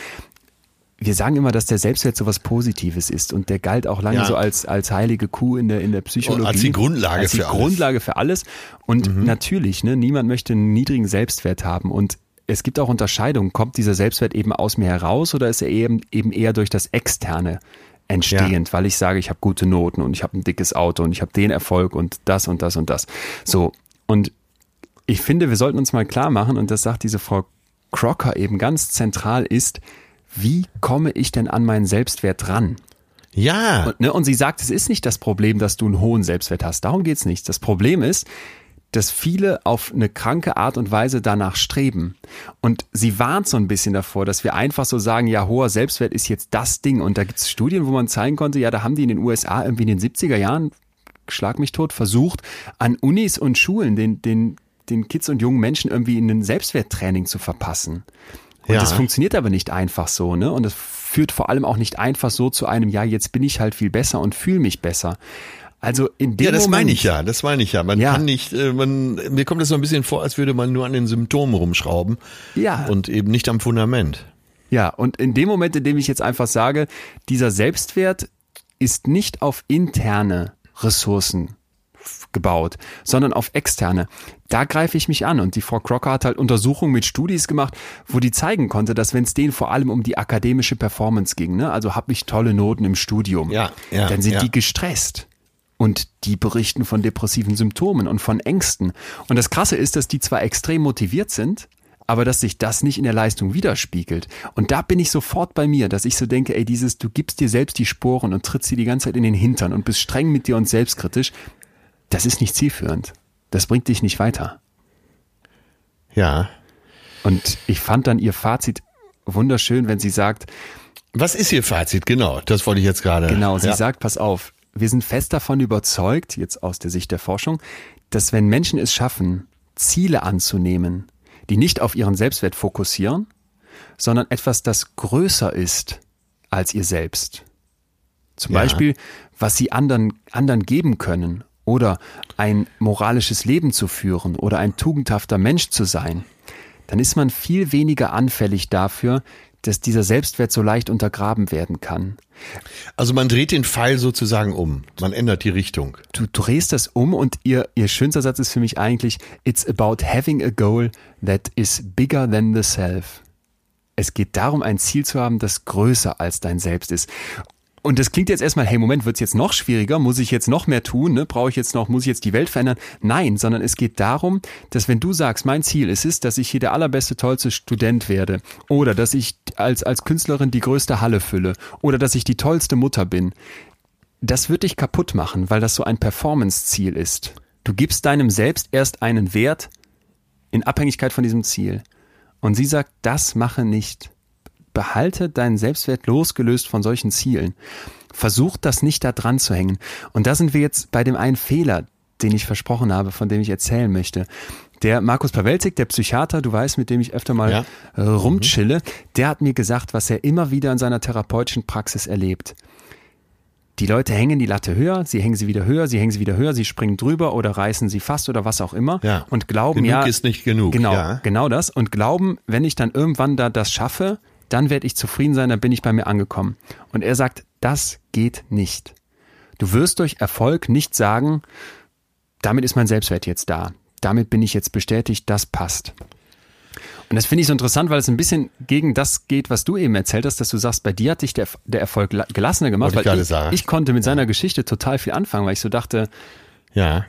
wir sagen immer, dass der Selbstwert so was Positives ist und der galt auch lange ja. so als, als heilige Kuh in der, in der Psychologie. Und als die Grundlage als die für alles. Grundlage für alles. Und mhm. natürlich, ne, niemand möchte einen niedrigen Selbstwert haben und es gibt auch Unterscheidungen. Kommt dieser Selbstwert eben aus mir heraus oder ist er eben, eben eher durch das Externe entstehend, ja. weil ich sage, ich habe gute Noten und ich habe ein dickes Auto und ich habe den Erfolg und das und das und das. So. Und ich finde, wir sollten uns mal klar machen, und das sagt diese Frau Crocker eben ganz zentral ist, wie komme ich denn an meinen Selbstwert ran? Ja. Und, ne, und sie sagt, es ist nicht das Problem, dass du einen hohen Selbstwert hast. Darum geht's nicht. Das Problem ist, dass viele auf eine kranke Art und Weise danach streben. Und sie warnt so ein bisschen davor, dass wir einfach so sagen, ja, hoher Selbstwert ist jetzt das Ding. Und da gibt's Studien, wo man zeigen konnte, ja, da haben die in den USA irgendwie in den 70er Jahren, schlag mich tot, versucht, an Unis und Schulen den, den, den Kids und jungen Menschen irgendwie in ein Selbstwerttraining zu verpassen. Und ja. das funktioniert aber nicht einfach so, ne? Und das führt vor allem auch nicht einfach so zu einem, ja, jetzt bin ich halt viel besser und fühle mich besser. Also in dem Ja, das Moment, meine ich ja, das meine ich ja. Man ja. kann nicht, äh, man, mir kommt das so ein bisschen vor, als würde man nur an den Symptomen rumschrauben. Ja. Und eben nicht am Fundament. Ja, und in dem Moment, in dem ich jetzt einfach sage, dieser Selbstwert ist nicht auf interne Ressourcen gebaut, sondern auf externe. Da greife ich mich an und die Frau Crocker hat halt Untersuchungen mit Studis gemacht, wo die zeigen konnte, dass wenn es denen vor allem um die akademische Performance ging, ne, also habe ich tolle Noten im Studium, ja, ja, dann sind ja. die gestresst. Und die berichten von depressiven Symptomen und von Ängsten. Und das Krasse ist, dass die zwar extrem motiviert sind, aber dass sich das nicht in der Leistung widerspiegelt. Und da bin ich sofort bei mir, dass ich so denke, ey, dieses, du gibst dir selbst die Sporen und trittst sie die ganze Zeit in den Hintern und bist streng mit dir und selbstkritisch, das ist nicht zielführend. Das bringt dich nicht weiter. Ja. Und ich fand dann ihr Fazit wunderschön, wenn sie sagt, was ist ihr Fazit? Genau, das wollte ich jetzt gerade. Genau, sie ja. sagt, pass auf, wir sind fest davon überzeugt, jetzt aus der Sicht der Forschung, dass wenn Menschen es schaffen, Ziele anzunehmen, die nicht auf ihren Selbstwert fokussieren, sondern etwas, das größer ist als ihr selbst. Zum ja. Beispiel, was sie anderen, anderen geben können oder ein moralisches Leben zu führen oder ein tugendhafter Mensch zu sein, dann ist man viel weniger anfällig dafür, dass dieser Selbstwert so leicht untergraben werden kann. Also man dreht den Pfeil sozusagen um. Man ändert die Richtung. Du drehst das um und ihr, ihr schönster Satz ist für mich eigentlich, it's about having a goal that is bigger than the self. Es geht darum, ein Ziel zu haben, das größer als dein Selbst ist. Und das klingt jetzt erstmal, hey, Moment, wird's jetzt noch schwieriger? Muss ich jetzt noch mehr tun? Ne? Brauche ich jetzt noch, muss ich jetzt die Welt verändern? Nein, sondern es geht darum, dass wenn du sagst, mein Ziel ist es, dass ich hier der allerbeste, tollste Student werde oder dass ich als, als Künstlerin die größte Halle fülle oder dass ich die tollste Mutter bin, das wird dich kaputt machen, weil das so ein Performance-Ziel ist. Du gibst deinem Selbst erst einen Wert in Abhängigkeit von diesem Ziel. Und sie sagt, das mache nicht behalte deinen Selbstwert losgelöst von solchen Zielen. Versuch das nicht da dran zu hängen. Und da sind wir jetzt bei dem einen Fehler, den ich versprochen habe, von dem ich erzählen möchte. Der Markus Pawelzig, der Psychiater, du weißt, mit dem ich öfter mal ja. äh, rumchille, der hat mir gesagt, was er immer wieder in seiner therapeutischen Praxis erlebt. Die Leute hängen die Latte höher, sie hängen sie wieder höher, sie hängen sie wieder höher, sie springen drüber oder reißen sie fast oder was auch immer ja. und glauben genug ja ist nicht genug. Genau, ja. genau das und glauben, wenn ich dann irgendwann da das schaffe, dann werde ich zufrieden sein, dann bin ich bei mir angekommen. Und er sagt, das geht nicht. Du wirst durch Erfolg nicht sagen, damit ist mein Selbstwert jetzt da. Damit bin ich jetzt bestätigt, das passt. Und das finde ich so interessant, weil es ein bisschen gegen das geht, was du eben erzählt hast, dass du sagst, bei dir hat dich der, der Erfolg gelassener gemacht. Wollte ich weil ich, sagen. ich konnte mit seiner Geschichte total viel anfangen, weil ich so dachte, Ja.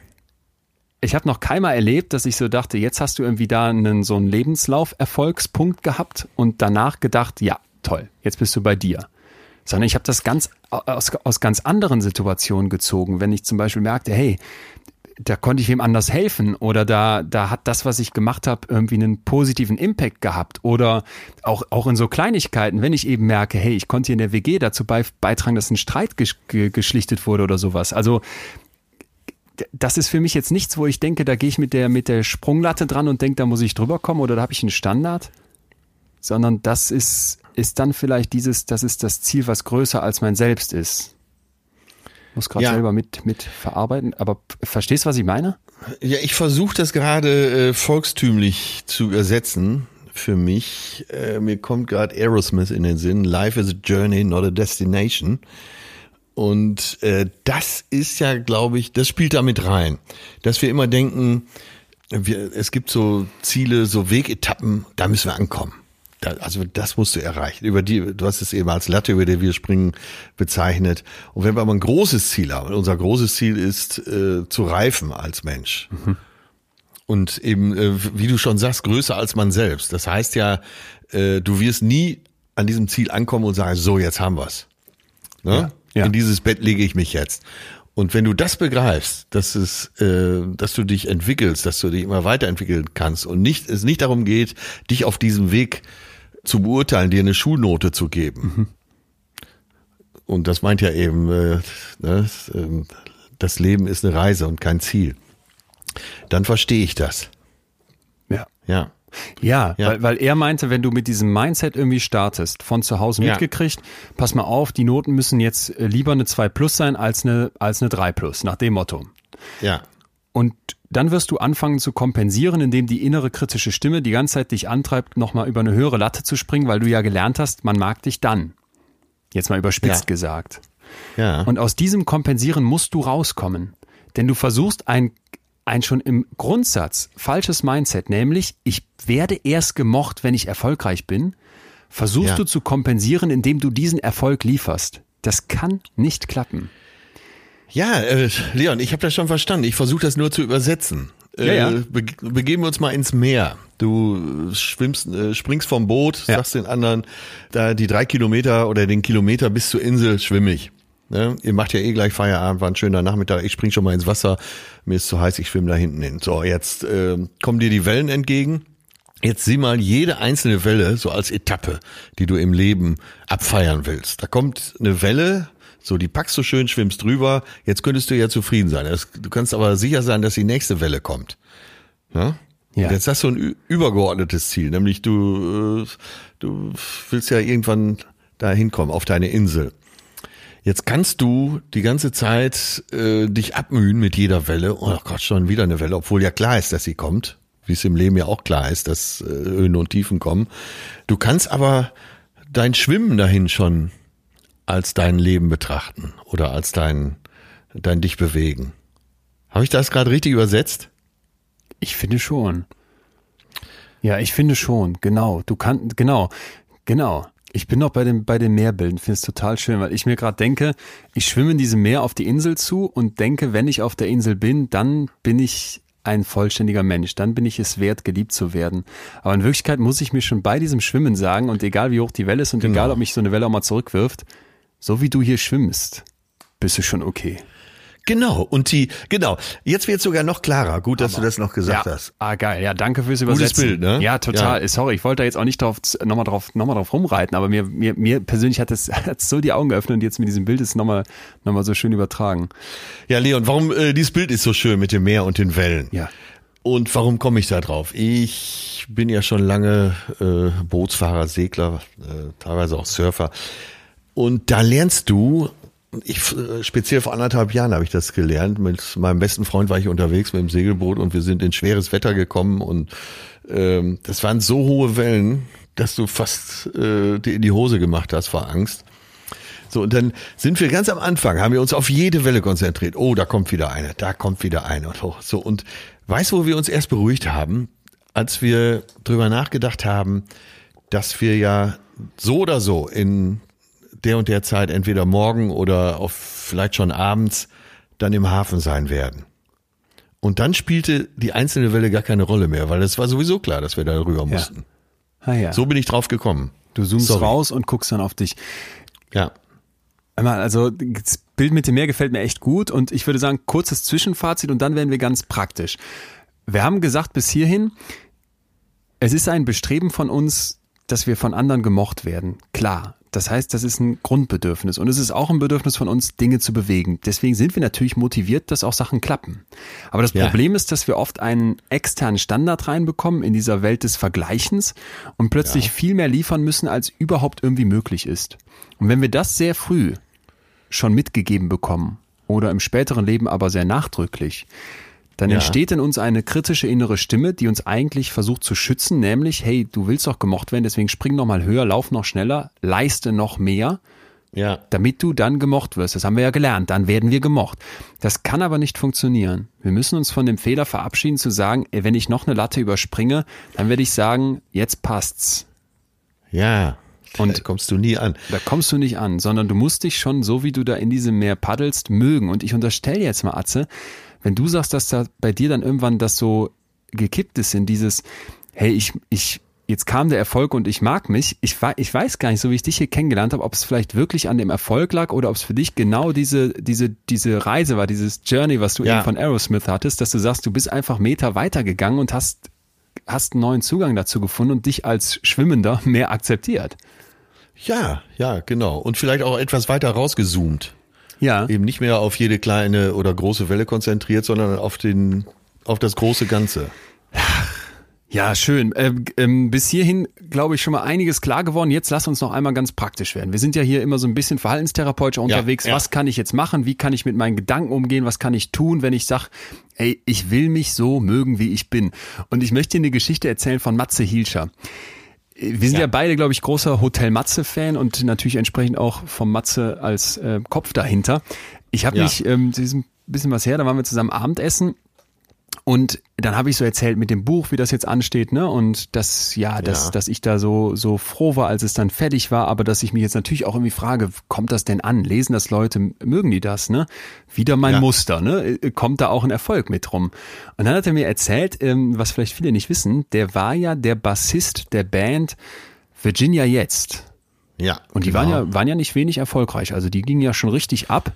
Ich habe noch keinmal erlebt, dass ich so dachte, jetzt hast du irgendwie da einen so einen Lebenslauf-Erfolgspunkt gehabt und danach gedacht, ja, toll, jetzt bist du bei dir. Sondern ich habe das ganz aus, aus ganz anderen Situationen gezogen, wenn ich zum Beispiel merkte, hey, da konnte ich wem anders helfen oder da, da hat das, was ich gemacht habe, irgendwie einen positiven Impact gehabt oder auch, auch in so Kleinigkeiten, wenn ich eben merke, hey, ich konnte hier in der WG dazu bei, beitragen, dass ein Streit gesch, ge, geschlichtet wurde oder sowas. Also das ist für mich jetzt nichts, wo ich denke, da gehe ich mit der, mit der Sprunglatte dran und denke, da muss ich drüber kommen oder da habe ich einen Standard, sondern das ist, ist dann vielleicht dieses, das ist das Ziel, was größer als mein Selbst ist. Muss gerade Ja. selber mit, mit verarbeiten, aber verstehst du, was ich meine? Ja, ich versuche das gerade äh, volkstümlich zu übersetzen für mich. Äh, mir kommt gerade Aerosmith in den Sinn. Life is a journey, not a destination. Und äh, das ist ja, glaube ich, das spielt damit rein, dass wir immer denken, wir, es gibt so Ziele, so Wegetappen, da müssen wir ankommen. Da, also das musst du erreichen. Über die, du hast es eben als Latte, über die wir springen, bezeichnet. Und wenn wir aber ein großes Ziel haben, unser großes Ziel ist, äh, zu reifen als Mensch. Und eben, äh, wie du schon sagst, größer als man selbst. Das heißt ja, äh, du wirst nie an diesem Ziel ankommen und sagen, so, jetzt haben wir's. Ne? Ja, ja. In dieses Bett lege ich mich jetzt. Und wenn du das begreifst, dass es, äh, dass du dich entwickelst, dass du dich immer weiterentwickeln kannst und nicht es nicht darum geht, dich auf diesem Weg zu beurteilen, dir eine Schulnote zu geben. Und das meint ja eben, äh, ne, ähm, das Leben ist eine Reise und kein Ziel. Dann verstehe ich das. Ja. Ja. Ja, Ja. Weil, weil er meinte, wenn du mit diesem Mindset irgendwie startest, von zu Hause Ja. mitgekriegt, pass mal auf, die Noten müssen jetzt äh, lieber eine 2 plus sein als eine, als eine 3 plus, nach dem Motto. Ja. Und dann wirst du anfangen zu kompensieren, indem die innere kritische Stimme die ganze Zeit dich antreibt, nochmal über eine höhere Latte zu springen, weil du ja gelernt hast, man mag dich dann. Jetzt mal überspitzt Ja. gesagt. Ja. Und aus diesem Kompensieren musst du rauskommen. Denn du versuchst ein, ein schon im Grundsatz falsches Mindset, nämlich ich werde erst gemocht, wenn ich erfolgreich bin, versuchst Ja. du zu kompensieren, indem du diesen Erfolg lieferst. Das kann nicht klappen. Ja, äh, Leon, ich habe das schon verstanden. Ich versuche das nur zu übersetzen. Äh, Ja, ja. Be begeben wir uns mal ins Meer. Du schwimmst, äh, springst vom Boot, sagst den anderen, da die drei Kilometer oder den Kilometer bis zur Insel schwimme ich. Ne? Ihr macht ja eh gleich Feierabend, war ein schöner Nachmittag. Ich spring schon mal ins Wasser. Mir ist zu heiß, ich schwimme da hinten hin. So, jetzt äh, kommen dir die Wellen entgegen. Jetzt sieh mal jede einzelne Welle so als Etappe, die du im Leben abfeiern willst. Da kommt eine Welle, so die packst du schön, schwimmst drüber. Jetzt könntest du ja zufrieden sein. Du kannst aber sicher sein, dass die nächste Welle kommt. Ja? Ja. Und Jetzt hast du ein übergeordnetes Ziel, nämlich du, äh, du willst ja irgendwann da hinkommen, auf deine Insel. Jetzt kannst du die ganze Zeit äh, dich abmühen mit jeder Welle. Oh Gott, schon wieder eine Welle, obwohl ja klar ist, dass sie kommt. Wie es im Leben ja auch klar ist, dass äh, Höhen und Tiefen kommen. Du kannst aber dein Schwimmen dahin schon als dein Leben betrachten oder als dein, dein dich bewegen. Habe ich das gerade richtig übersetzt? Ich finde schon. Ja, ich finde schon, genau. Du kannst, genau, genau. Ich bin noch bei dem, bei den Meerbildern, finde es total schön, weil ich mir gerade denke, ich schwimme in diesem Meer auf die Insel zu und denke, wenn ich auf der Insel bin, dann bin ich ein vollständiger Mensch, dann bin ich es wert, geliebt zu werden. Aber in Wirklichkeit muss ich mir schon bei diesem Schwimmen sagen, und egal wie hoch die Welle ist und egal, ob mich so eine Welle auch mal zurückwirft, so wie du hier schwimmst, bist du schon okay. Genau, und die, genau, jetzt wird sogar noch klarer. Gut, dass du das noch gesagt ja. hast. Ah, geil. Ja, danke fürs Gutes Übersetzen. Bild, ne? Ja, total. Ja. Sorry, ich wollte da jetzt auch nicht drauf, nochmal drauf, nochmal drauf rumreiten, aber mir, mir, mir persönlich hat es hat so die Augen geöffnet und jetzt mit diesem Bild ist nochmal, nochmal so schön übertragen. Ja, Leon, warum, äh, dieses Bild ist so schön mit dem Meer und den Wellen. Ja. Und warum komme ich da drauf? Ich bin ja schon lange äh, Bootsfahrer, Segler, äh, teilweise auch Surfer. Und da lernst du, ich, äh, speziell vor anderthalb Jahren habe ich das gelernt. Mit meinem besten Freund war ich unterwegs mit dem Segelboot und wir sind in schweres Wetter gekommen und ähm, das waren so hohe Wellen, dass du fast äh, dir in die Hose gemacht hast vor Angst. So, und dann sind wir ganz am Anfang, haben wir uns auf jede Welle konzentriert. Oh, da kommt wieder eine, da kommt wieder eine. Und so, und weißt du, wo wir uns erst beruhigt haben? als wir drüber nachgedacht haben, dass wir ja so oder so in der und der Zeit entweder morgen oder auf vielleicht schon abends dann im Hafen sein werden. Und dann spielte die einzelne Welle gar keine Rolle mehr, weil es war sowieso klar, dass wir da rüber mussten. Ah, ja. So bin ich drauf gekommen. Du zoomst Sorry. raus und guckst dann auf dich. Ja. Also das Bild mit dem Meer gefällt mir echt gut und ich würde sagen, kurzes Zwischenfazit und dann werden wir ganz praktisch. Wir haben gesagt bis hierhin, es ist ein Bestreben von uns, dass wir von anderen gemocht werden. Klar. Das heißt, das ist ein Grundbedürfnis und es ist auch ein Bedürfnis von uns, Dinge zu bewegen. Deswegen sind wir natürlich motiviert, dass auch Sachen klappen. Aber das Ja. Problem ist, dass wir oft einen externen Standard reinbekommen in dieser Welt des Vergleichens und plötzlich Ja. viel mehr liefern müssen, als überhaupt irgendwie möglich ist. Und wenn wir das sehr früh schon mitgegeben bekommen oder im späteren Leben aber sehr nachdrücklich, dann Ja. entsteht in uns eine kritische innere Stimme, die uns eigentlich versucht zu schützen, nämlich, hey, du willst doch gemocht werden, deswegen spring noch mal höher, lauf noch schneller, leiste noch mehr, Ja. damit du dann gemocht wirst. Das haben wir ja gelernt, dann werden wir gemocht. Das kann aber nicht funktionieren. Wir müssen uns von dem Fehler verabschieden zu sagen, ey, wenn ich noch eine Latte überspringe, dann werde ich sagen, jetzt passt's. Ja. Und- da kommst du nie an. Da kommst du nicht an, sondern du musst dich schon, so wie du da in diesem Meer paddelst, mögen. Und ich unterstelle jetzt mal, Atze, wenn du sagst, dass da bei dir dann irgendwann das so gekippt ist in dieses, hey, ich, ich, jetzt kam der Erfolg und ich mag mich. Ich, ich weiß gar nicht, so wie ich dich hier kennengelernt habe, ob es vielleicht wirklich an dem Erfolg lag oder ob es für dich genau diese, diese, diese Reise war, dieses Journey, was du Ja. eben von Aerosmith hattest, dass du sagst, du bist einfach Meter weitergegangen und hast, hast einen neuen Zugang dazu gefunden und dich als Schwimmender mehr akzeptiert. Ja, ja, genau. Und vielleicht auch etwas weiter rausgezoomt. Ja. Eben nicht mehr auf jede kleine oder große Welle konzentriert, sondern auf den, auf das große Ganze. Ja, schön. Ähm, ähm, bis hierhin, glaube ich, schon mal einiges klar geworden. Jetzt lass uns noch einmal ganz praktisch werden. Wir sind ja hier immer so ein bisschen verhaltenstherapeutisch unterwegs. ja. Was kann ich jetzt machen? Wie kann ich mit meinen Gedanken umgehen? Was kann ich tun, wenn ich sage, ey, ich will mich so mögen, wie ich bin? Und ich möchte dir eine Geschichte erzählen von Matze Hilscher. Wir sind ja, Ja. beide, glaube ich, großer Hotel Matze-Fan und natürlich entsprechend auch vom Matze als äh, Kopf dahinter. Ich habe Ja. mich, ähm, das ist ein bisschen was her, da waren wir zusammen Abendessen und dann habe ich so erzählt mit dem Buch, wie das jetzt ansteht, ne? Und dass, ja, dass, Ja. dass ich da so, so froh war, als es dann fertig war, aber dass ich mich jetzt natürlich auch irgendwie frage, kommt das denn an? Lesen das Leute, mögen die das, ne? Wieder mein Ja. Muster, ne? Äh, Kommt da auch ein Erfolg mit rum? Und dann hat er mir erzählt, ähm, was vielleicht viele nicht wissen, der war ja der Bassist der Band Virginia Jetzt. Ja. Und die genau. waren ja, waren ja nicht wenig erfolgreich. Also die gingen ja schon richtig ab.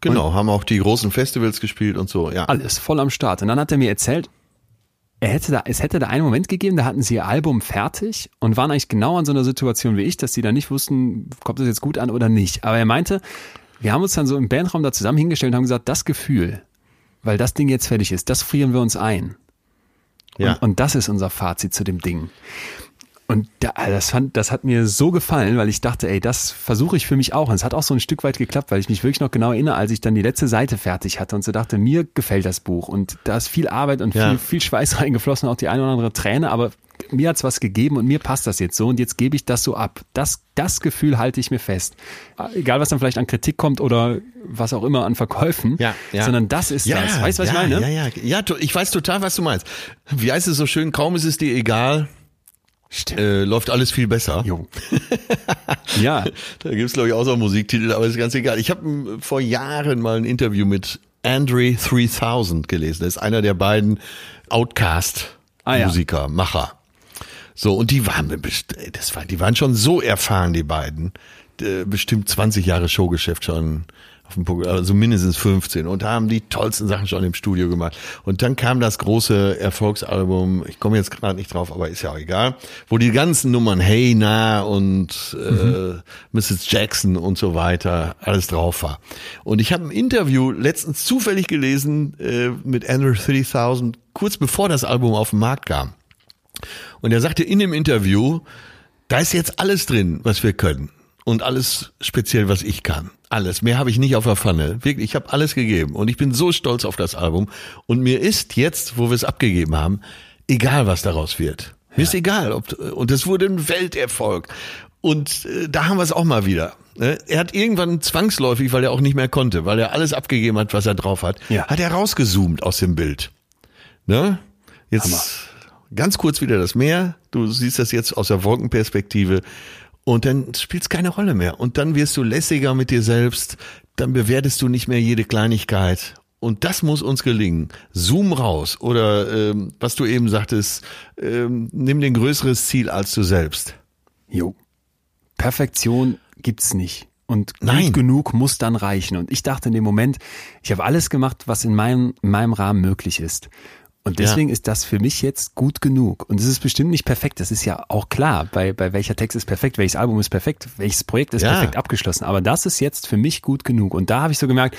Genau, haben auch die großen Festivals gespielt und so, ja. Alles voll am Start. Und dann hat er mir erzählt, er hätte da, es hätte da einen Moment gegeben, da hatten sie ihr Album fertig und waren eigentlich genau an so einer Situation wie ich, dass sie da nicht wussten, kommt das jetzt gut an oder nicht. Aber er meinte, wir haben uns dann so im Bandraum da zusammen hingestellt und haben gesagt, das Gefühl, weil das Ding jetzt fertig ist, das frieren wir uns ein. Ja. Und, und das ist unser Fazit zu dem Ding. Und da, das, fand, das hat mir so gefallen, weil ich dachte, ey, das versuche ich für mich auch. Und es hat auch so ein Stück weit geklappt, weil ich mich wirklich noch genau erinnere, als ich dann die letzte Seite fertig hatte und so dachte, mir gefällt das Buch. Und da ist viel Arbeit und Ja. viel, viel Schweiß reingeflossen, auch die eine oder andere Träne, aber mir hat's was gegeben und mir passt das jetzt so und jetzt gebe ich das so ab. Das, das Gefühl halte ich mir fest. Egal, was dann vielleicht an Kritik kommt oder was auch immer an Verkäufen, Ja, ja. sondern das ist das. Weißt du, was ja, ich meine? Ja, ja, ja, to- ich weiß total, was du meinst. Wie heißt es so schön? Kaum ist es dir egal. Äh, läuft alles viel besser. Jo. ja, Da gibt's glaube ich auch so einen Musiktititel, aber ist ganz egal. Ich habe vor Jahren mal ein Interview mit Andre 3000 gelesen. Das ist einer der beiden Outcast-Musiker, Ah, ja. Macher. So, und die waren, das war, die waren schon so erfahren, die beiden. Äh, Bestimmt 20 Jahre Showgeschäft schon auf dem Programm, also mindestens 15 und haben die tollsten Sachen schon im Studio gemacht. Und dann kam das große Erfolgsalbum, ich komme jetzt gerade nicht drauf, aber ist ja auch egal, wo die ganzen Nummern Hey Na und äh, Mrs. Jackson und so weiter alles drauf war. Und ich habe ein Interview letztens zufällig gelesen äh, mit Andrew 3000, kurz bevor das Album auf den Markt kam. Und er sagte in dem Interview, da ist jetzt alles drin, was wir können. Und alles speziell, was ich kann. Alles. Mehr habe ich nicht auf der Pfanne. Wirklich, ich habe alles gegeben. Und ich bin so stolz auf das Album. Und mir ist jetzt, wo wir es abgegeben haben, egal, was daraus wird. Mir ist egal. Ob, und es wurde ein Welterfolg. Und äh, da haben wir es auch mal wieder. Ne? Er hat irgendwann zwangsläufig, weil er auch nicht mehr konnte, weil er alles abgegeben hat, was er drauf hat, Ja. hat er rausgezoomt aus dem Bild. Ne? Jetzt, Ganz kurz wieder das Meer. Du siehst das jetzt aus der Wolkenperspektive. Und dann spielt es keine Rolle mehr. Und dann wirst du lässiger mit dir selbst. Dann bewertest du nicht mehr jede Kleinigkeit. Und das muss uns gelingen. Zoom raus. Oder ähm, was du eben sagtest, ähm, nimm den größeres Ziel als du selbst. Jo. Perfektion gibt's nicht. Und gut Nein. genug muss dann reichen. Und ich dachte in dem Moment, ich habe alles gemacht, was in meinem, in meinem Rahmen möglich ist. Und deswegen ist das für mich jetzt gut genug. Und es ist bestimmt nicht perfekt. Das ist ja auch klar. Bei, bei welcher Text ist perfekt, welches Album ist perfekt, welches Projekt ist Ja. perfekt abgeschlossen. Aber das ist jetzt für mich gut genug. Und da habe ich so gemerkt,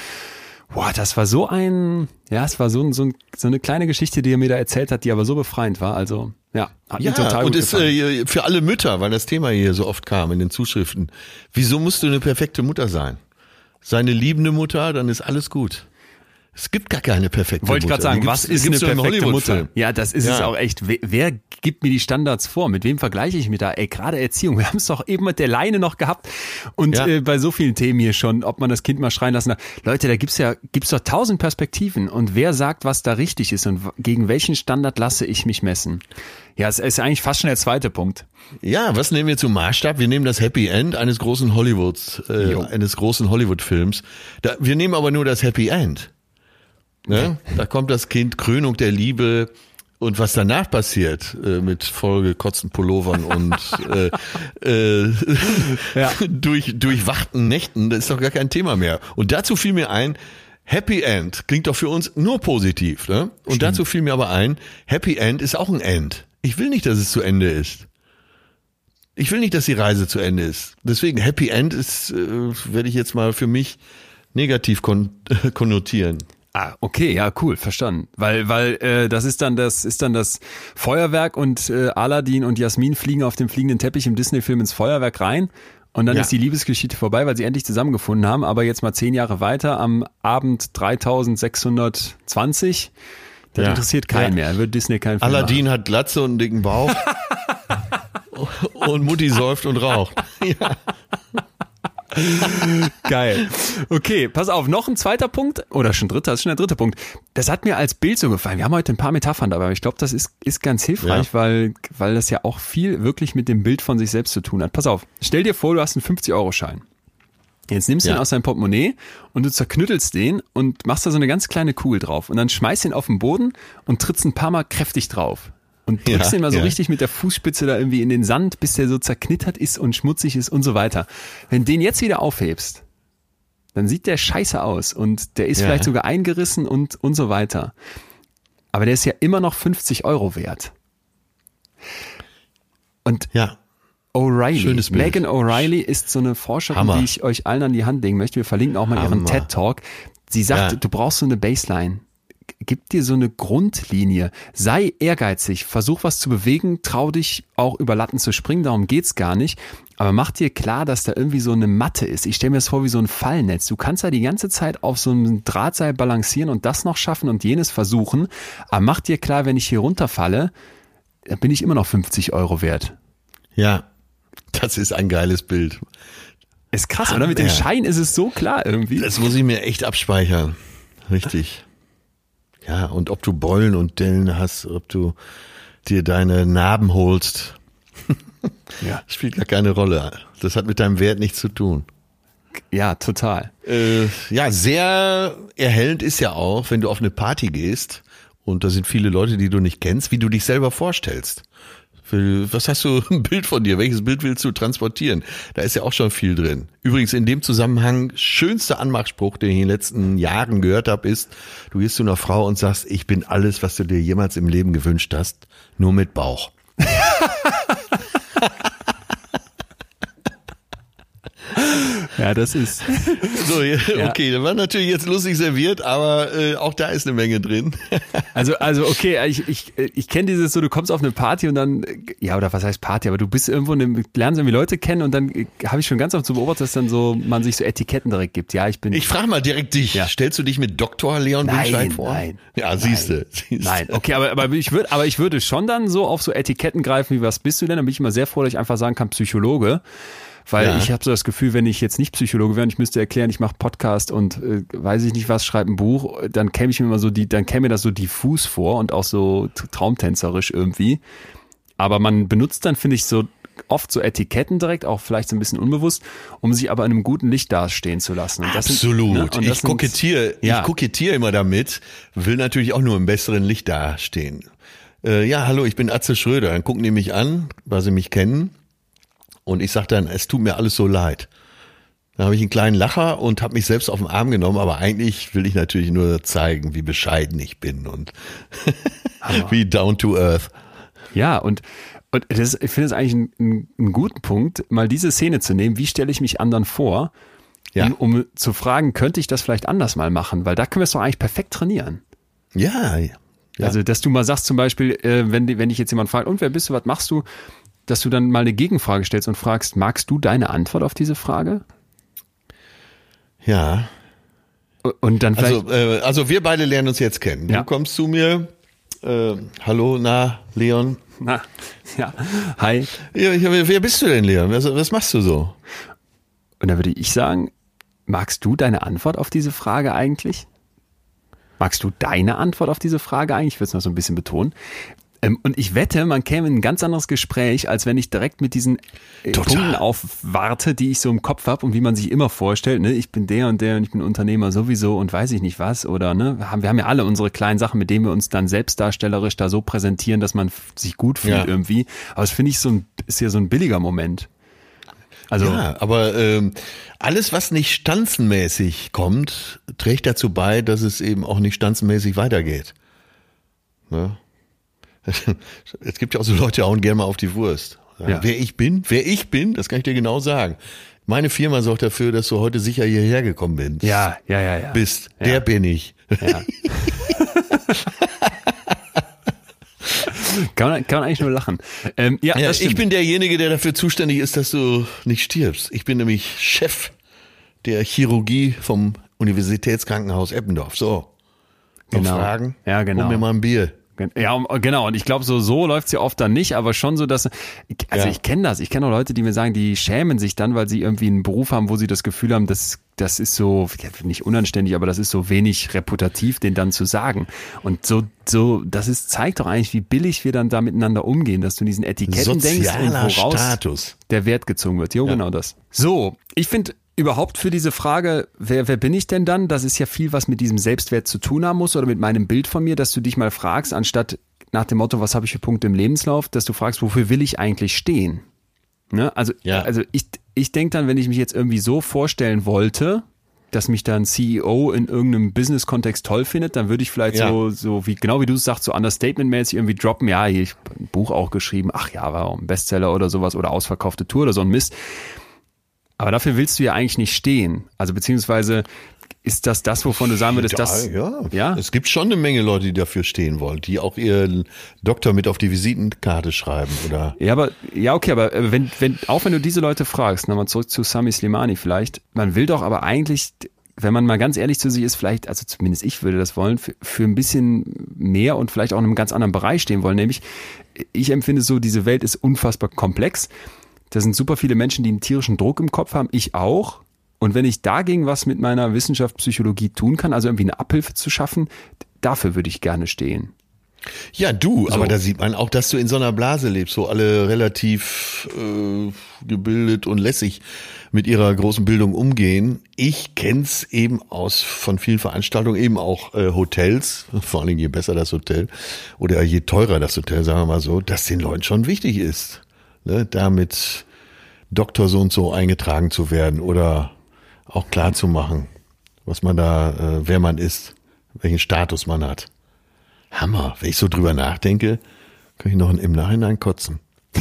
boah, das war so ein, ja, es war so, ein, so, ein, so eine kleine Geschichte, die er mir da erzählt hat, die aber so befreiend war. Also, ja, hat Ja, mir total und gut ist äh, für alle Mütter, weil das Thema hier so oft kam in den Zuschriften. Wieso musst du eine perfekte Mutter sein? Sei eine liebende Mutter, dann ist alles gut. Es gibt gar keine perfekte Wollte ich Mutter. gerade sagen, was ist eine perfekte Mutter? Ja, das ist es Ja. auch echt. Wer, wer gibt mir die Standards vor? Mit wem vergleiche ich mich da? Ey, gerade Erziehung. Wir haben es doch eben mit der Leine noch gehabt und Ja. äh, bei so vielen Themen hier schon, ob man das Kind mal schreien lassen darf. Leute, da gibt's ja gibt's doch tausend Perspektiven und wer sagt, was da richtig ist und gegen welchen Standard lasse ich mich messen? Ja, es ist eigentlich fast schon der zweite Punkt. Ja, was nehmen wir zum Maßstab? Wir nehmen das Happy End eines großen Hollywoods, äh, Jo. eines großen Hollywood-Films. Wir nehmen aber nur das Happy End. Ne? Da kommt das Kind, Krönung der Liebe. Und was danach passiert äh, mit vollgekotzten Pullovern und äh, äh, Ja. durch durchwachten Nächten, das ist doch gar kein Thema mehr. Und dazu fiel mir ein, Happy End klingt doch für uns nur positiv. Ne? Und dazu fiel mir aber ein, Happy End ist auch ein End. Ich will nicht, dass es zu Ende ist. Ich will nicht, dass die Reise zu Ende ist. Deswegen Happy End ist, äh, werde ich jetzt mal für mich negativ kon konnotieren. Ah, okay, ja, cool, verstanden. Weil, weil äh, das ist dann das ist dann das Feuerwerk und äh, Aladdin und Jasmin fliegen auf dem fliegenden Teppich im Disney-Film ins Feuerwerk rein und dann Ja. ist die Liebesgeschichte vorbei, weil sie endlich zusammengefunden haben. Aber jetzt mal zehn Jahre weiter, am Abend 3620, das Ja. interessiert keinen Ja. mehr. Wird Disney keinen Film Aladdin hat Glatze und einen dicken Bauch. und Mutti säuft und raucht. Ja. Geil. Okay, pass auf, noch ein zweiter Punkt, oder schon dritter, das ist schon der dritte Punkt. Das hat mir als Bild so gefallen. Wir haben heute ein paar Metaphern dabei, aber ich glaube, das ist, ist ganz hilfreich, Ja. weil, weil das ja auch viel wirklich mit dem Bild von sich selbst zu tun hat. Pass auf, stell dir vor, du hast einen 50-Euro-Schein. Jetzt nimmst du Ja. den aus deinem Portemonnaie und du zerknüttelst den und machst da so eine ganz kleine Kugel drauf und dann schmeißt ihn auf den Boden und trittst ein paar Mal kräftig drauf. Und drückst Ja, den mal so ja. richtig mit der Fußspitze da irgendwie in den Sand, bis der so zerknittert ist und schmutzig ist und so weiter. Wenn den jetzt wieder aufhebst, dann sieht der scheiße aus und der ist Ja. vielleicht sogar eingerissen und, und so weiter. Aber der ist ja immer noch 50 Euro wert. Und ja. O'Reilly. Megan O'Reilly ist so eine Forscherin, Hammer. die ich euch allen an die Hand legen möchte. Wir verlinken auch mal ihren Hammer. TED Talk. Sie sagt, du brauchst so eine Baseline. Gib dir so eine Grundlinie. Sei ehrgeizig. Versuch was zu bewegen. Trau dich auch über Latten zu springen. Darum geht's gar nicht. Aber mach dir klar, dass da irgendwie so eine Matte ist. Ich stelle mir das vor wie so ein Fallnetz. Du kannst da die ganze Zeit auf so einem Drahtseil balancieren und das noch schaffen und jenes versuchen. Aber mach dir klar, wenn ich hier runterfalle, dann bin ich immer noch 50 Euro wert. Ja. Das ist ein geiles Bild. Ist krass, oder? Mit dem. Schein ist es so klar irgendwie. Das muss ich mir echt abspeichern. Richtig. Ja, und ob du Beulen und Dellen hast, ob du dir deine Narben holst, Ja, spielt gar keine Rolle. Das hat mit deinem Wert nichts zu tun. ja total. Äh, ja, sehr erhellend ist ja auch, wenn du auf eine Party gehst und da sind viele Leute, die du nicht kennst, wie du dich selber vorstellst. Was hast du ein Bild von dir? Welches Bild willst du transportieren? Da ist ja auch schon viel drin. Übrigens in dem Zusammenhang schönster Anmachspruch, den ich in den letzten Jahren gehört habe, ist: Du gehst zu einer Frau und sagst, ich bin alles, was du dir jemals im Leben gewünscht hast, nur mit Bauch. Ja, das ist. So, okay, das war natürlich jetzt lustig serviert, aber äh, auch da ist eine Menge drin. Also, also okay, ich, ich, ich kenne dieses so, du kommst auf eine Party und dann, ja, oder was heißt Party, aber du bist irgendwo, in einem, lernst irgendwie Leute kennen und dann habe ich schon ganz oft so beobachtet, dass dann so, man sich so Etiketten direkt gibt. Ja, ich bin. Ich frage mal direkt dich. Ja. Stellst du dich mit Dr. Leon Winscheid vor? nein, Ja, siehste. siehste. Nein, okay, aber, aber ich würde, aber ich würde schon dann so auf so Etiketten greifen, wie was bist du denn? Dann bin ich immer sehr froh, dass ich einfach sagen kann, Psychologe. Weil Ja. ich habe so das Gefühl, wenn ich jetzt nicht Psychologe wäre und ich müsste erklären, ich mache Podcast und äh, weiß ich nicht was, schreibe ein Buch, dann käme ich mir immer so die, dann käme mir das so diffus vor und auch so traumtänzerisch irgendwie. Aber man benutzt dann, finde ich, so oft so Etiketten direkt, auch vielleicht so ein bisschen unbewusst, um sich aber in einem guten Licht dastehen zu lassen. Und das sind- Absolut. ne, und das ich sind- kokettiere, Ja. ich kokettiere immer damit, will natürlich auch nur im besseren Licht dastehen. Äh, ja, hallo, ich bin Atze Schröder. Dann gucken die mich an, weil sie mich kennen. Und ich sage dann, es tut mir alles so leid. Dann habe ich einen kleinen Lacher und habe mich selbst auf den Arm genommen, aber eigentlich will ich natürlich nur zeigen, wie bescheiden ich bin und wie down to earth. Ja, und, und das, ich finde es eigentlich einen, einen, guten Punkt, mal diese Szene zu nehmen, wie stelle ich mich anderen vor, Ja. um, um zu fragen, könnte ich das vielleicht anders mal machen? Weil da können wir es doch eigentlich perfekt trainieren. Ja, ja. Also, dass du mal sagst zum Beispiel, äh, wenn, wenn dich jetzt jemand fragt, und wer bist du, was machst du, dass du dann mal eine Gegenfrage stellst und fragst, magst du deine Antwort auf diese Frage? ja. Und dann vielleicht, Also, äh, also wir beide lernen uns jetzt kennen. Ja. Du kommst zu mir. Äh, hallo, na, Leon. na, ja, hi. Ja, wer bist du denn, Leon? Was, was machst du so? Und dann würde ich sagen, magst du deine Antwort auf diese Frage eigentlich? Magst du deine Antwort auf diese Frage eigentlich? Ich würde es noch so ein bisschen betonen. Ähm, und ich wette, man käme in ein ganz anderes Gespräch, als wenn ich direkt mit diesen äh, Total. Punkten aufwarte, die ich so im Kopf habe und wie man sich immer vorstellt, ne, ich bin der und der und ich bin Unternehmer sowieso und weiß ich nicht was oder ne, wir haben, ja alle unsere kleinen Sachen, mit denen wir uns dann selbstdarstellerisch da so präsentieren, dass man sich gut fühlt Ja. irgendwie. Aber das finde ich so ein, ist ja so ein billiger Moment. Also, Ja, aber ähm, alles, was nicht stanzenmäßig kommt, trägt dazu bei, dass es eben auch nicht stanzenmäßig weitergeht. Ne? Es gibt ja auch so Leute, die hauen gerne mal auf die Wurst. Ja. Wer ich bin, wer ich bin, das kann ich dir genau sagen. Meine Firma sorgt dafür, dass du heute sicher hierher gekommen bist. ja, ja, ja, ja. Bist. Ja. Der bin ich. Ja. kann, man, kann man eigentlich nur lachen. Ähm, ja, Ja, ich bin derjenige, der dafür zuständig ist, dass du nicht stirbst. Ich bin nämlich Chef der Chirurgie vom Universitätskrankenhaus Eppendorf. So. Noch Genau. Fragen? Ja, genau. Hol mir mal ein Bier. Ja, genau. Und ich glaube, so, so läuft's ja oft dann nicht, aber schon so, dass, also Ja. ich kenne das. Ich kenne auch Leute, die mir sagen, die schämen sich dann, weil sie irgendwie einen Beruf haben, wo sie das Gefühl haben, dass das ist so, ja, nicht unanständig, aber das ist so wenig reputativ, den dann zu sagen. Und so, so, das ist, zeigt doch eigentlich, wie billig wir dann da miteinander umgehen, dass du in diesen Etiketten denkst und Sozialer woraus Status. der Wert gezogen wird. Jo, genau das. So, ich finde überhaupt für diese Frage, wer, wer bin ich denn dann? Das ist ja viel, was mit diesem Selbstwert zu tun haben muss oder mit meinem Bild von mir, dass du dich mal fragst, anstatt nach dem Motto, was habe ich für Punkte im Lebenslauf, dass du fragst, wofür will ich eigentlich stehen? Ne? Also, Ja. also ich, ich denke dann, wenn ich mich jetzt irgendwie so vorstellen wollte, dass mich dann CEO in irgendeinem Business-Kontext toll findet, dann würde ich vielleicht Ja. so, so wie, genau wie du es sagst, so understatement-mäßig irgendwie droppen, ja, hier, ich hab ein Buch auch geschrieben, ach ja, war auch ein Bestseller oder sowas oder ausverkaufte Tour oder so ein Mist. Aber dafür willst du ja eigentlich nicht stehen. Also beziehungsweise ist das das, wovon du sagen würdest, das, ja, ja? Es gibt schon eine Menge Leute, die dafür stehen wollen, die auch ihren Doktor mit auf die Visitenkarte schreiben oder. Ja, aber ja, okay, aber äh, wenn, wenn, auch wenn du diese Leute fragst, nochmal zurück zu Sami Slimani vielleicht, man will doch aber eigentlich, wenn man mal ganz ehrlich zu sich ist, vielleicht, also zumindest ich würde das wollen, für, für ein bisschen mehr und vielleicht auch in einem ganz anderen Bereich stehen wollen. Nämlich, ich empfinde so, diese Welt ist unfassbar komplex. Da sind super viele Menschen, die einen tierischen Druck im Kopf haben, ich auch. Und wenn ich dagegen was mit meiner Wissenschaft Psychologie tun kann, also irgendwie eine Abhilfe zu schaffen, dafür würde ich gerne stehen. Ja, du, aber da sieht man auch, dass du in so einer Blase lebst, wo alle relativ äh, gebildet und lässig mit ihrer großen Bildung umgehen. Ich kenn's eben aus von vielen Veranstaltungen, eben auch äh, Hotels, vor allen Dingen je besser das Hotel oder je teurer das Hotel, sagen wir mal so, dass den Leuten schon wichtig ist, ne, damit Doktor so und so eingetragen zu werden oder auch klar zu machen, was man da, äh, wer man ist, welchen Status man hat. Hammer. Wenn ich so drüber nachdenke, kann ich noch im Nachhinein kotzen.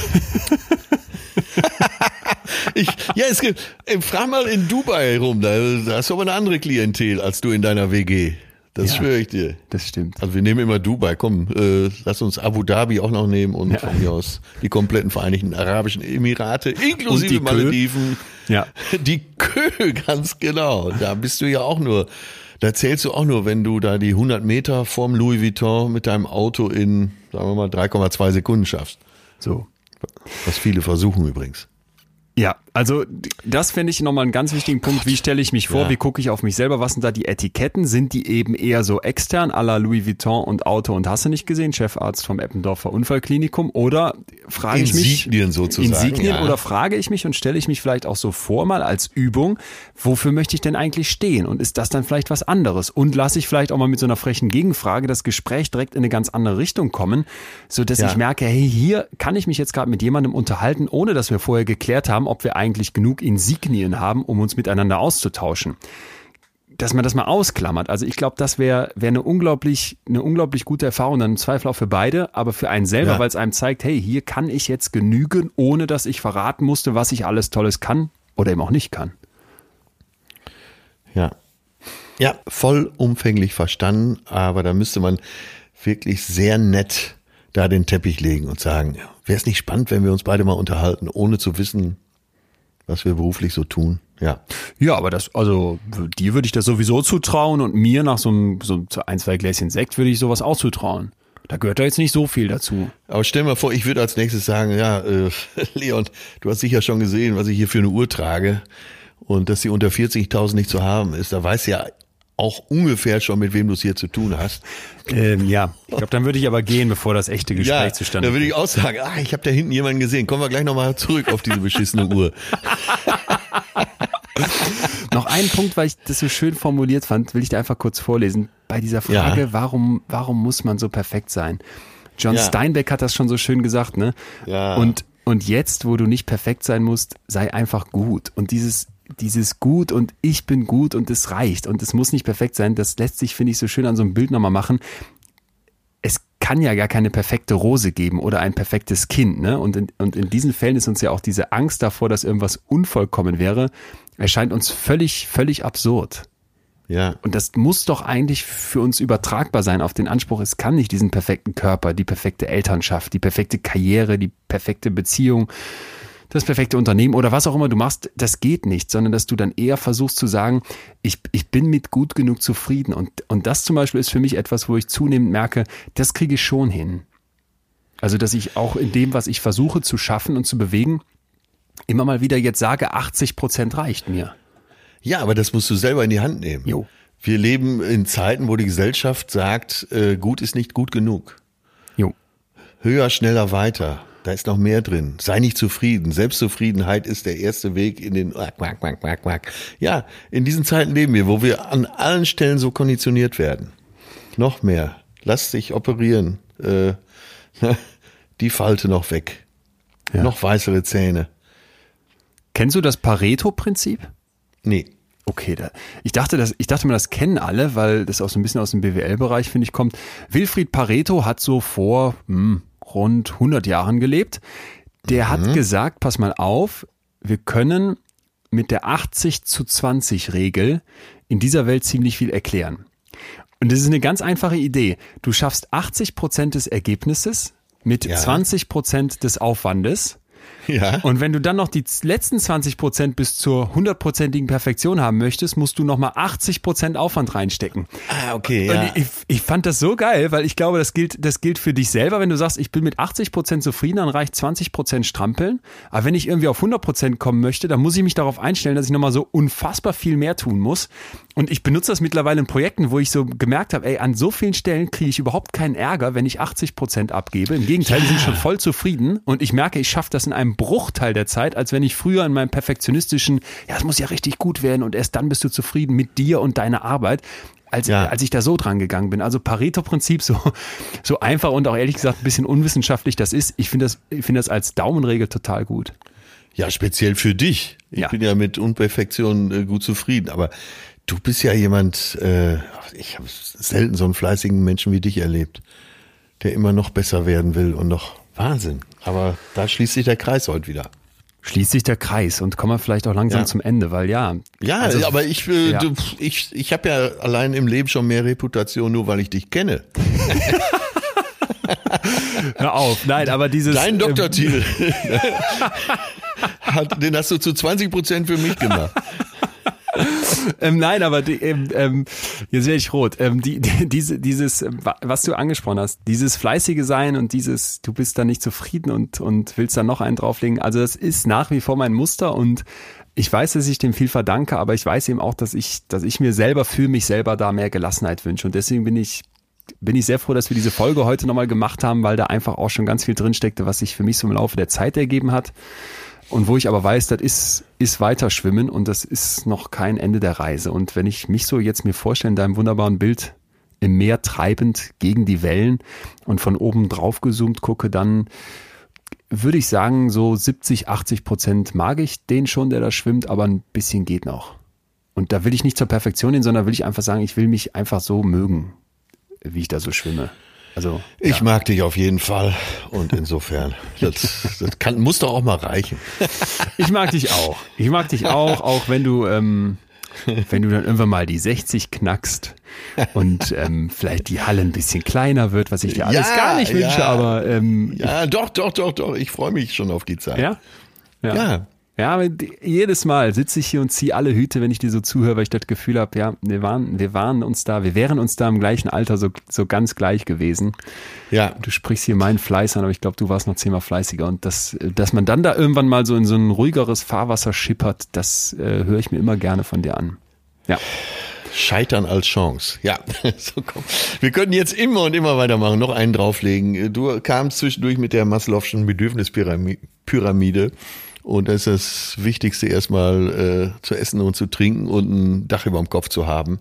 ich, ja, es gibt, ey, frag mal in Dubai rum, da, da hast du aber eine andere Klientel als du in deiner WG. Das Ja. schwöre ich dir. Das stimmt. Also wir nehmen immer Dubai, komm, äh, lass uns Abu Dhabi auch noch nehmen und Ja. von mir aus die kompletten Vereinigten Arabischen Emirate, inklusive die Kö. Malediven. Ja. Die Kö, ganz genau. Da bist du ja auch nur, da zählst du auch nur, wenn du da die 100 Meter vorm Louis Vuitton mit deinem Auto in, sagen wir mal, 3,2 Sekunden schaffst. So. Was viele versuchen übrigens. Ja, also das finde ich nochmal einen ganz wichtigen Punkt. Wie stelle ich mich vor? Ja. Wie gucke ich auf mich selber? Was sind da die Etiketten? Sind die eben eher so extern, à la Louis Vuitton und Auto und hast du nicht gesehen, Chefarzt vom Eppendorfer Unfallklinikum? Oder frage ich mich... Insignien sozusagen, Insignien ja. oder frage ich mich und stelle ich mich vielleicht auch so vor, mal als Übung, wofür möchte ich denn eigentlich stehen? Und ist das dann vielleicht was anderes? Und lasse ich vielleicht auch mal mit so einer frechen Gegenfrage das Gespräch direkt in eine ganz andere Richtung kommen, so dass Ja. ich merke, hey, hier kann ich mich jetzt gerade mit jemandem unterhalten, ohne dass wir vorher geklärt haben, ob wir eigentlich genug Insignien haben, um uns miteinander auszutauschen. Dass man das mal ausklammert. Also ich glaube, das wäre wär eine unglaublich, eine unglaublich gute Erfahrung, dann im Zweifel auch für beide, aber für einen selber, Ja. weil es einem zeigt, hey, hier kann ich jetzt genügen, ohne dass ich verraten musste, was ich alles Tolles kann oder eben auch nicht kann. Ja. Ja, vollumfänglich verstanden, aber da müsste man wirklich sehr nett da den Teppich legen und sagen, wäre es nicht spannend, wenn wir uns beide mal unterhalten, ohne zu wissen, was wir beruflich so tun? Ja. Ja, aber das, also dir würde ich das sowieso zutrauen und mir nach so, einem, so ein, zwei Gläschen Sekt würde ich sowas auch zutrauen. Da gehört da jetzt nicht so viel dazu. Aber stell mal vor, ich würde als nächstes sagen, ja, äh, Leon, du hast sicher schon gesehen, was ich hier für eine Uhr trage und dass sie unter 40.000 nicht zu haben ist. Da weiß ja auch ungefähr schon, mit wem du es hier zu tun hast. Ähm, ja, ich glaube, dann würde ich aber gehen, bevor das echte Gespräch ja, zustande da würde ich auch sagen, ah, ich habe da hinten jemanden gesehen. Kommen wir gleich nochmal zurück auf diese beschissene Uhr. Noch einen Punkt, weil ich das so schön formuliert fand, will ich dir einfach kurz vorlesen. Bei dieser Frage, Ja. warum, warum muss man so perfekt sein? John Ja. Steinbeck hat das schon so schön gesagt, ne? Ja. Und, und jetzt, wo du nicht perfekt sein musst, sei einfach gut. Und dieses, dieses gut und ich bin gut und es reicht und es muss nicht perfekt sein, das lässt sich, finde ich, so schön an so einem Bild nochmal machen. Es kann ja gar keine perfekte Rose geben oder ein perfektes Kind, ne? Und in, und in diesen Fällen ist uns ja auch diese Angst davor, dass irgendwas unvollkommen wäre, erscheint uns völlig, völlig absurd. Ja. Und das muss doch eigentlich für uns übertragbar sein auf den Anspruch, es kann nicht diesen perfekten Körper, die perfekte Elternschaft, die perfekte Karriere, die perfekte Beziehung, das perfekte Unternehmen oder was auch immer du machst, das geht nicht, sondern dass du dann eher versuchst zu sagen, ich, ich bin mit gut genug zufrieden. Und, und das zum Beispiel ist für mich etwas, wo ich zunehmend merke, das kriege ich schon hin. Also, dass ich auch in dem, was ich versuche zu schaffen und zu bewegen, immer mal wieder jetzt sage, 80 Prozent reicht mir. Ja, aber das musst du selber in die Hand nehmen. Jo. Wir leben in Zeiten, wo die Gesellschaft sagt, äh, gut ist nicht gut genug. Jo. Höher, schneller, weiter. Da ist noch mehr drin. Sei nicht zufrieden. Selbstzufriedenheit ist der erste Weg in den quack, quack, quack, quack. Ja, in diesen Zeiten leben wir, wo wir an allen Stellen so konditioniert werden. Noch mehr. Lass dich operieren. Äh, die Falte noch weg. Ja. Noch weißere Zähne. Kennst du das Pareto-Prinzip? Nee. Okay, da, ich dachte, das, ich dachte mir, das kennen alle, weil das auch so ein bisschen aus dem BWL-Bereich, finde ich, kommt. Wilfried Pareto hat so vor hm, rund 100 Jahren gelebt. Der hat gesagt, pass mal auf, wir können mit der 80 zu 20 Regel in dieser Welt ziemlich viel erklären. Und das ist eine ganz einfache Idee. Du schaffst 80 Prozent des Ergebnisses mit Ja. 20 Prozent des Aufwandes. Ja. Und wenn du dann noch die letzten 20 Prozent bis zur hundertprozentigen Perfektion haben möchtest, musst du nochmal 80 Prozent Aufwand reinstecken. ah, okay, ja. Und ich, ich fand das so geil, weil ich glaube, das gilt, das gilt für dich selber. Wenn du sagst, ich bin mit 80 Prozent zufrieden, dann reicht 20 Prozent strampeln. Aber wenn ich irgendwie auf 100 Prozent kommen möchte, dann muss ich mich darauf einstellen, dass ich nochmal so unfassbar viel mehr tun muss. Und ich benutze das mittlerweile in Projekten, wo ich so gemerkt habe, ey, an so vielen Stellen kriege ich überhaupt keinen Ärger, wenn ich 80 Prozent abgebe. Im Gegenteil, die sind schon voll zufrieden. Und ich merke, ich schaffe das in einem Bruchteil der Zeit, als wenn ich früher in meinem perfektionistischen, ja, es muss ja richtig gut werden und erst dann bist du zufrieden mit dir und deiner Arbeit als, Ja. als ich da so dran gegangen bin. Also Pareto-Prinzip, so, so einfach und auch ehrlich gesagt ein bisschen unwissenschaftlich das ist. Ich finde das, ich finde das als Daumenregel total gut. Ja, speziell für dich. Ich Ja. bin ja mit Unperfektion äh, gut zufrieden, aber du bist ja jemand, äh, ich habe selten so einen fleißigen Menschen wie dich erlebt, der immer noch besser werden will und noch Wahnsinn. Aber da schließt sich der Kreis heute wieder. Schließt sich der Kreis und kommen wir vielleicht auch langsam Ja. zum Ende, weil ja. Ja, also, aber ich, äh, ja. ich, ich habe ja allein im Leben schon mehr Reputation, nur weil ich dich kenne. Hör auf. Nein, aber dieses. Dein ähm, Doktortitel, hat, den hast du zu 20 Prozent für mich gemacht. ähm, nein, aber die, ähm, ähm, jetzt werde ich rot. Ähm, die, die, diese, dieses, was du angesprochen hast, dieses fleißige Sein und dieses, du bist da nicht zufrieden und, und willst da noch einen drauflegen. Also das ist nach wie vor mein Muster und ich weiß, dass ich dem viel verdanke, aber ich weiß eben auch, dass ich, dass ich mir selber für mich selber da mehr Gelassenheit wünsche. Und deswegen bin ich, bin ich sehr froh, dass wir diese Folge heute nochmal gemacht haben, weil da einfach auch schon ganz viel drinsteckte, was sich für mich so im Laufe der Zeit ergeben hat. Und wo ich aber weiß, das ist, ist weiter schwimmen und das ist noch kein Ende der Reise. Und wenn ich mich so jetzt mir vorstelle, in deinem wunderbaren Bild im Meer treibend gegen die Wellen und von oben drauf gezoomt gucke, dann würde ich sagen, so 70, 80 Prozent mag ich den schon, der da schwimmt, aber ein bisschen geht noch. Und da will ich nicht zur Perfektion hin, sondern will ich einfach sagen, ich will mich einfach so mögen, wie ich da so schwimme. Also, ich ja. mag dich auf jeden Fall und insofern, das, das kann, muss doch auch mal reichen. Ich mag dich auch. Ich mag dich auch, auch wenn du, ähm, wenn du dann irgendwann mal die 60 knackst und ähm, vielleicht die Halle ein bisschen kleiner wird, was ich dir alles ja, gar nicht wünsche, ja. aber ähm, ja, doch, doch, doch, doch. Ich freue mich schon auf die Zeit. Ja, ja. Ja. Jedes Mal sitze ich hier und ziehe alle Hüte, wenn ich dir so zuhöre, weil ich das Gefühl habe, ja, wir waren, wir waren uns da, wir wären uns da im gleichen Alter so, so ganz gleich gewesen. Ja. Du sprichst hier meinen Fleiß an, aber ich glaube, du warst noch zehnmal fleißiger. Und das, dass man dann da irgendwann mal so in so ein ruhigeres Fahrwasser schippert, das äh, höre ich mir immer gerne von dir an. Ja. Scheitern als Chance. Ja, so komm. Wir könnten jetzt immer und immer weitermachen, noch einen drauflegen. Du kamst zwischendurch mit der Maslow'schen Bedürfnispyramide. Und das ist das Wichtigste erstmal äh, zu essen und zu trinken und ein Dach über dem Kopf zu haben.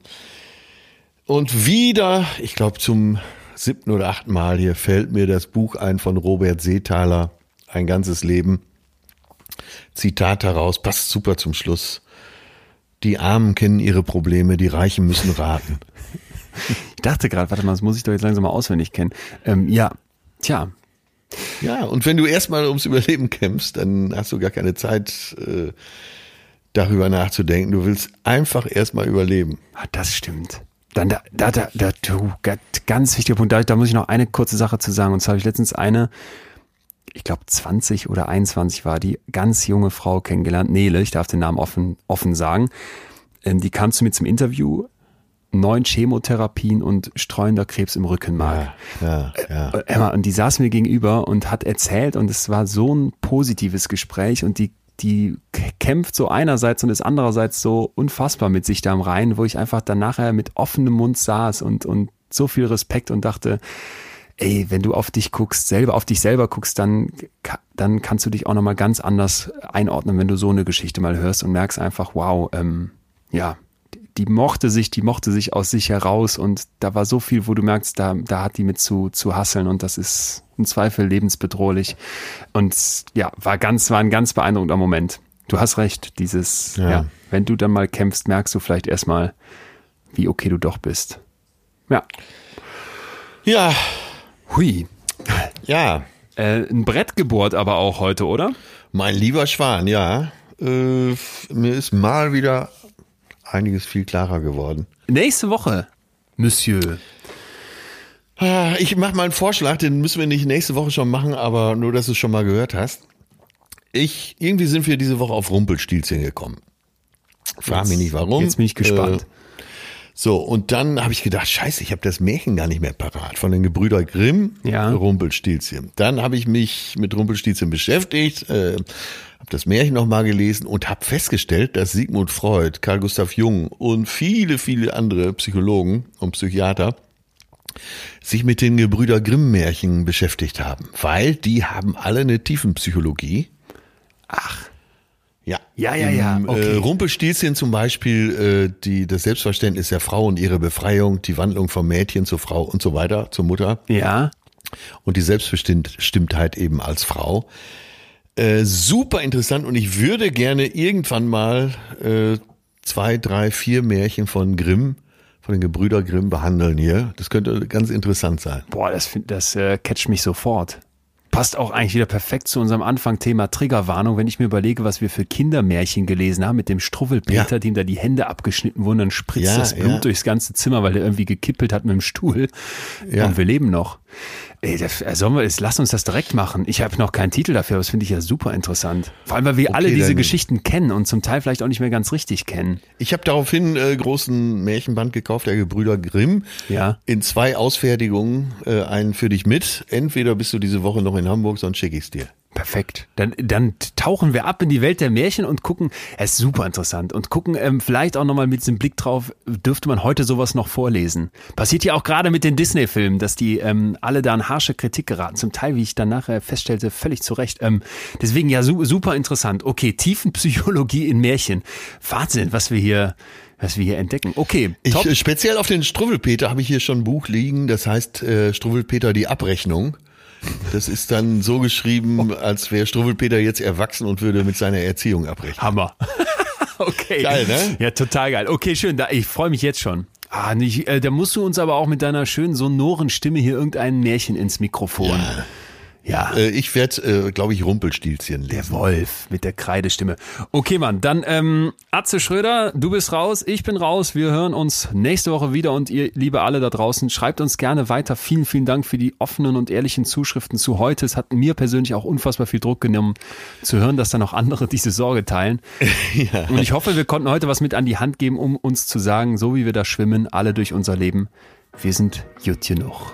Und wieder, ich glaube zum siebten oder achten Mal hier fällt mir das Buch ein von Robert Seethaler, Ein ganzes Leben. Zitat daraus, passt super zum Schluss. Die Armen kennen ihre Probleme, die Reichen müssen raten. Ich dachte gerade, warte mal, das muss ich doch jetzt langsam mal auswendig kennen. Ähm, ja, tja, ja, und wenn du erstmal ums Überleben kämpfst, dann hast du gar keine Zeit, äh, darüber nachzudenken. Du willst einfach erstmal überleben. Ah, das stimmt. Dann da, da, da, da, du, ganz wichtiger Punkt. Da, da muss ich noch eine kurze Sache zu sagen. Und zwar habe ich letztens eine, ich glaube 20 oder 21 war die, ganz junge Frau kennengelernt. Nele, ich darf den Namen offen, offen sagen. Ähm, die kam zu mir zum Interview neun Chemotherapien und streuender Krebs im Rückenmark. Ja, ja, ja. Äh, Emma, und die saß mir gegenüber und hat erzählt und es war so ein positives Gespräch und die die kämpft so einerseits und ist andererseits so unfassbar mit sich da am Rhein, wo ich einfach dann nachher mit offenem Mund saß und, und so viel Respekt und dachte, ey, wenn du auf dich guckst, selber auf dich selber guckst, dann, dann kannst du dich auch nochmal ganz anders einordnen, wenn du so eine Geschichte mal hörst und merkst einfach, wow, ähm, ja, die mochte sich, die mochte sich aus sich heraus und da war so viel, wo du merkst, da, da hat die mit zu, zu hasseln und das ist im Zweifel lebensbedrohlich. Und ja, war ganz, war ein ganz beeindruckender Moment. Du hast recht, dieses, ja. ja, wenn du dann mal kämpfst, merkst du vielleicht erstmal, wie okay du doch bist. Ja. Ja. Hui. Ja. Äh, ein Brett gebohrt aber auch heute, oder? Mein lieber Schwan, ja. Äh, mir ist mal wieder einiges viel klarer geworden. Nächste Woche, Monsieur. Ah, ich mache mal einen Vorschlag, den müssen wir nicht nächste Woche schon machen, aber nur, dass du es schon mal gehört hast. Ich, irgendwie sind wir diese Woche auf Rumpelstilzchen gekommen. Frag mich nicht warum. Jetzt bin ich gespannt. So, und dann habe ich gedacht, scheiße, ich habe das Märchen gar nicht mehr parat von den Gebrüder Grimm, ja. Rumpelstilzchen. Dann habe ich mich mit Rumpelstilzchen beschäftigt, äh, habe das Märchen nochmal gelesen und habe festgestellt, dass Sigmund Freud, Carl Gustav Jung und viele, viele andere Psychologen und Psychiater sich mit den Gebrüder Grimm Märchen beschäftigt haben, weil die haben alle eine Tiefenpsychologie. Ach. Ja, ja, ja, ja. Okay. Äh, Rumpelstilzchen zum Beispiel, äh, die das Selbstverständnis der Frau und ihre Befreiung, die Wandlung vom Mädchen zur Frau und so weiter, zur Mutter. Ja. Und die Selbstbestimmtheit eben als Frau. Äh, super interessant und ich würde gerne irgendwann mal äh, zwei, drei, vier Märchen von Grimm, von den Gebrüder Grimm behandeln hier. Das könnte ganz interessant sein. Boah, das, das äh, catcht mich sofort. Passt auch eigentlich wieder perfekt zu unserem Anfang-Thema Triggerwarnung, wenn ich mir überlege, was wir für Kindermärchen gelesen haben mit dem Struffelpeter, ja. dem da die Hände abgeschnitten wurden, dann spritzt ja, das Blut ja. durchs ganze Zimmer, weil der irgendwie gekippelt hat mit dem Stuhl. Ja. Und wir leben noch. Ey, das, sollen wir, jetzt, lass uns das direkt machen. Ich habe noch keinen Titel dafür, aber das finde ich ja super interessant. Vor allem, weil wir Okay, alle diese Geschichten kennen und zum Teil vielleicht auch nicht mehr ganz richtig kennen. Ich habe daraufhin äh, großen Märchenband gekauft, der Gebrüder Grimm. Ja. In zwei Ausfertigungen, äh, einen für dich mit. Entweder bist du diese Woche noch in Hamburg, sonst schicke ich's dir. Perfekt. Dann, dann tauchen wir ab in die Welt der Märchen und gucken, es ist super interessant und gucken ähm, vielleicht auch nochmal mit diesem Blick drauf, dürfte man heute sowas noch vorlesen. Passiert ja auch gerade mit den Disney-Filmen, dass die ähm, alle da in harsche Kritik geraten. Zum Teil, wie ich dann nachher feststellte, völlig zu Recht. Ähm, deswegen ja su super interessant. Okay, Tiefenpsychologie in Märchen. Wahnsinn, was wir hier, was wir hier entdecken. Okay, Ich, top. äh, speziell auf den Struwwelpeter habe ich hier schon ein Buch liegen, das heißt äh, Struwwelpeter die Abrechnung. Das ist dann so geschrieben, als wäre Struwwelpeter jetzt erwachsen und würde mit seiner Erziehung abrechnen. Hammer. okay. Geil, ne? Ja, total geil. Okay, schön. Da, ich freue mich jetzt schon. Ah, nicht, äh, da musst du uns aber auch mit deiner schönen sonoren Stimme hier irgendein Märchen ins Mikrofon. Ja. Äh, ich werde, äh, glaube ich, Rumpelstilzchen Der lesen. Wolf mit der Kreidestimme. Okay, Mann, dann ähm, Atze Schröder, du bist raus, ich bin raus. Wir hören uns nächste Woche wieder und ihr, liebe alle da draußen, schreibt uns gerne weiter. Vielen, vielen Dank für die offenen und ehrlichen Zuschriften zu heute. Es hat mir persönlich auch unfassbar viel Druck genommen, zu hören, dass da noch andere diese Sorge teilen. Und ich hoffe, wir konnten heute was mit an die Hand geben, um uns zu sagen, so wie wir da schwimmen, alle durch unser Leben, wir sind gut genug.